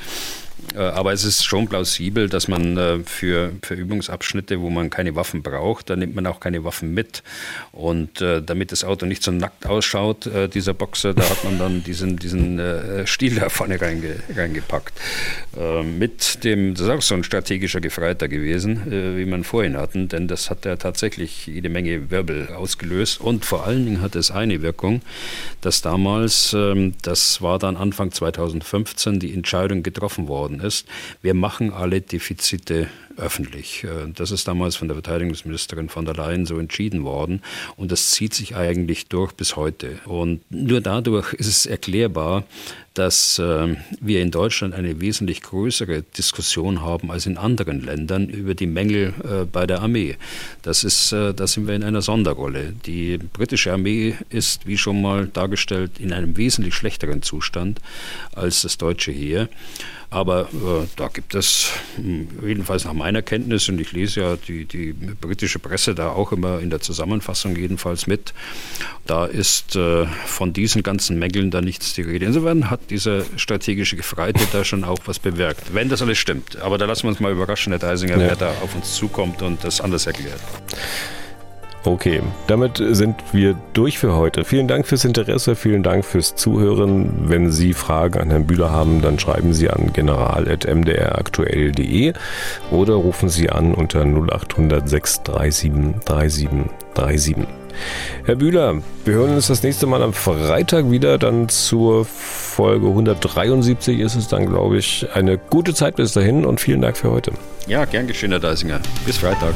Äh, aber es ist schon plausibel, dass man äh, für, für Übungsabschnitte, wo man keine Waffen braucht, da nimmt man auch keine Waffen mit. Und äh, damit das Auto nicht so nackt ausschaut, dieser Boxer, da hat man dann diesen, diesen Stiel da vorne reinge, reingepackt. Mit dem, das ist auch so ein strategischer Gefreiter gewesen, wie man vorhin hatten, denn das hat ja tatsächlich jede Menge Wirbel ausgelöst. Und vor allen Dingen hat es eine Wirkung, dass damals, ähm, das war dann Anfang 2015, die Entscheidung getroffen worden ist, wir machen alle Defizite öffentlich. Äh, das ist damals von der Verteidigungsministerin von der Leyen so entschieden worden und das zieht sich eigentlich durch bis heute. Und nur dadurch ist es erklärbar, dass äh, wir in Deutschland eine wesentlich größere Diskussion haben als in anderen Ländern über die Mängel äh, bei der Armee. Das ist, da sind wir in einer Sonderrolle. Die britische Armee ist, wie schon mal dargestellt, in einem wesentlich schlechteren Zustand als das deutsche Heer. Aber äh, da gibt es hm, jedenfalls nach meiner Kenntnis, und ich lese ja die, die britische Presse da auch immer in der Zusammenfassung jedenfalls mit, da ist äh, von diesen ganzen Mängeln da nichts die Rede. Insofern hat dieser strategische Gefreite da schon auch was bewirkt, wenn das alles stimmt. Aber da lassen wir uns mal überraschen, Herr Deisinger, ja. wer da auf uns zukommt und das anders erklärt. Okay, damit sind wir durch für heute. Vielen Dank fürs Interesse, vielen Dank fürs Zuhören. Wenn Sie Fragen an Herrn Bühler haben, dann schreiben Sie an general.mdraktuell.de oder rufen Sie an unter 0800 637 3737. Herr Bühler, wir hören uns das nächste Mal am Freitag wieder, dann zur Folge 173 ist es dann, glaube ich. Eine gute Zeit bis dahin und vielen Dank für heute. Ja, gern geschehen, Herr Deisinger. Bis Freitag.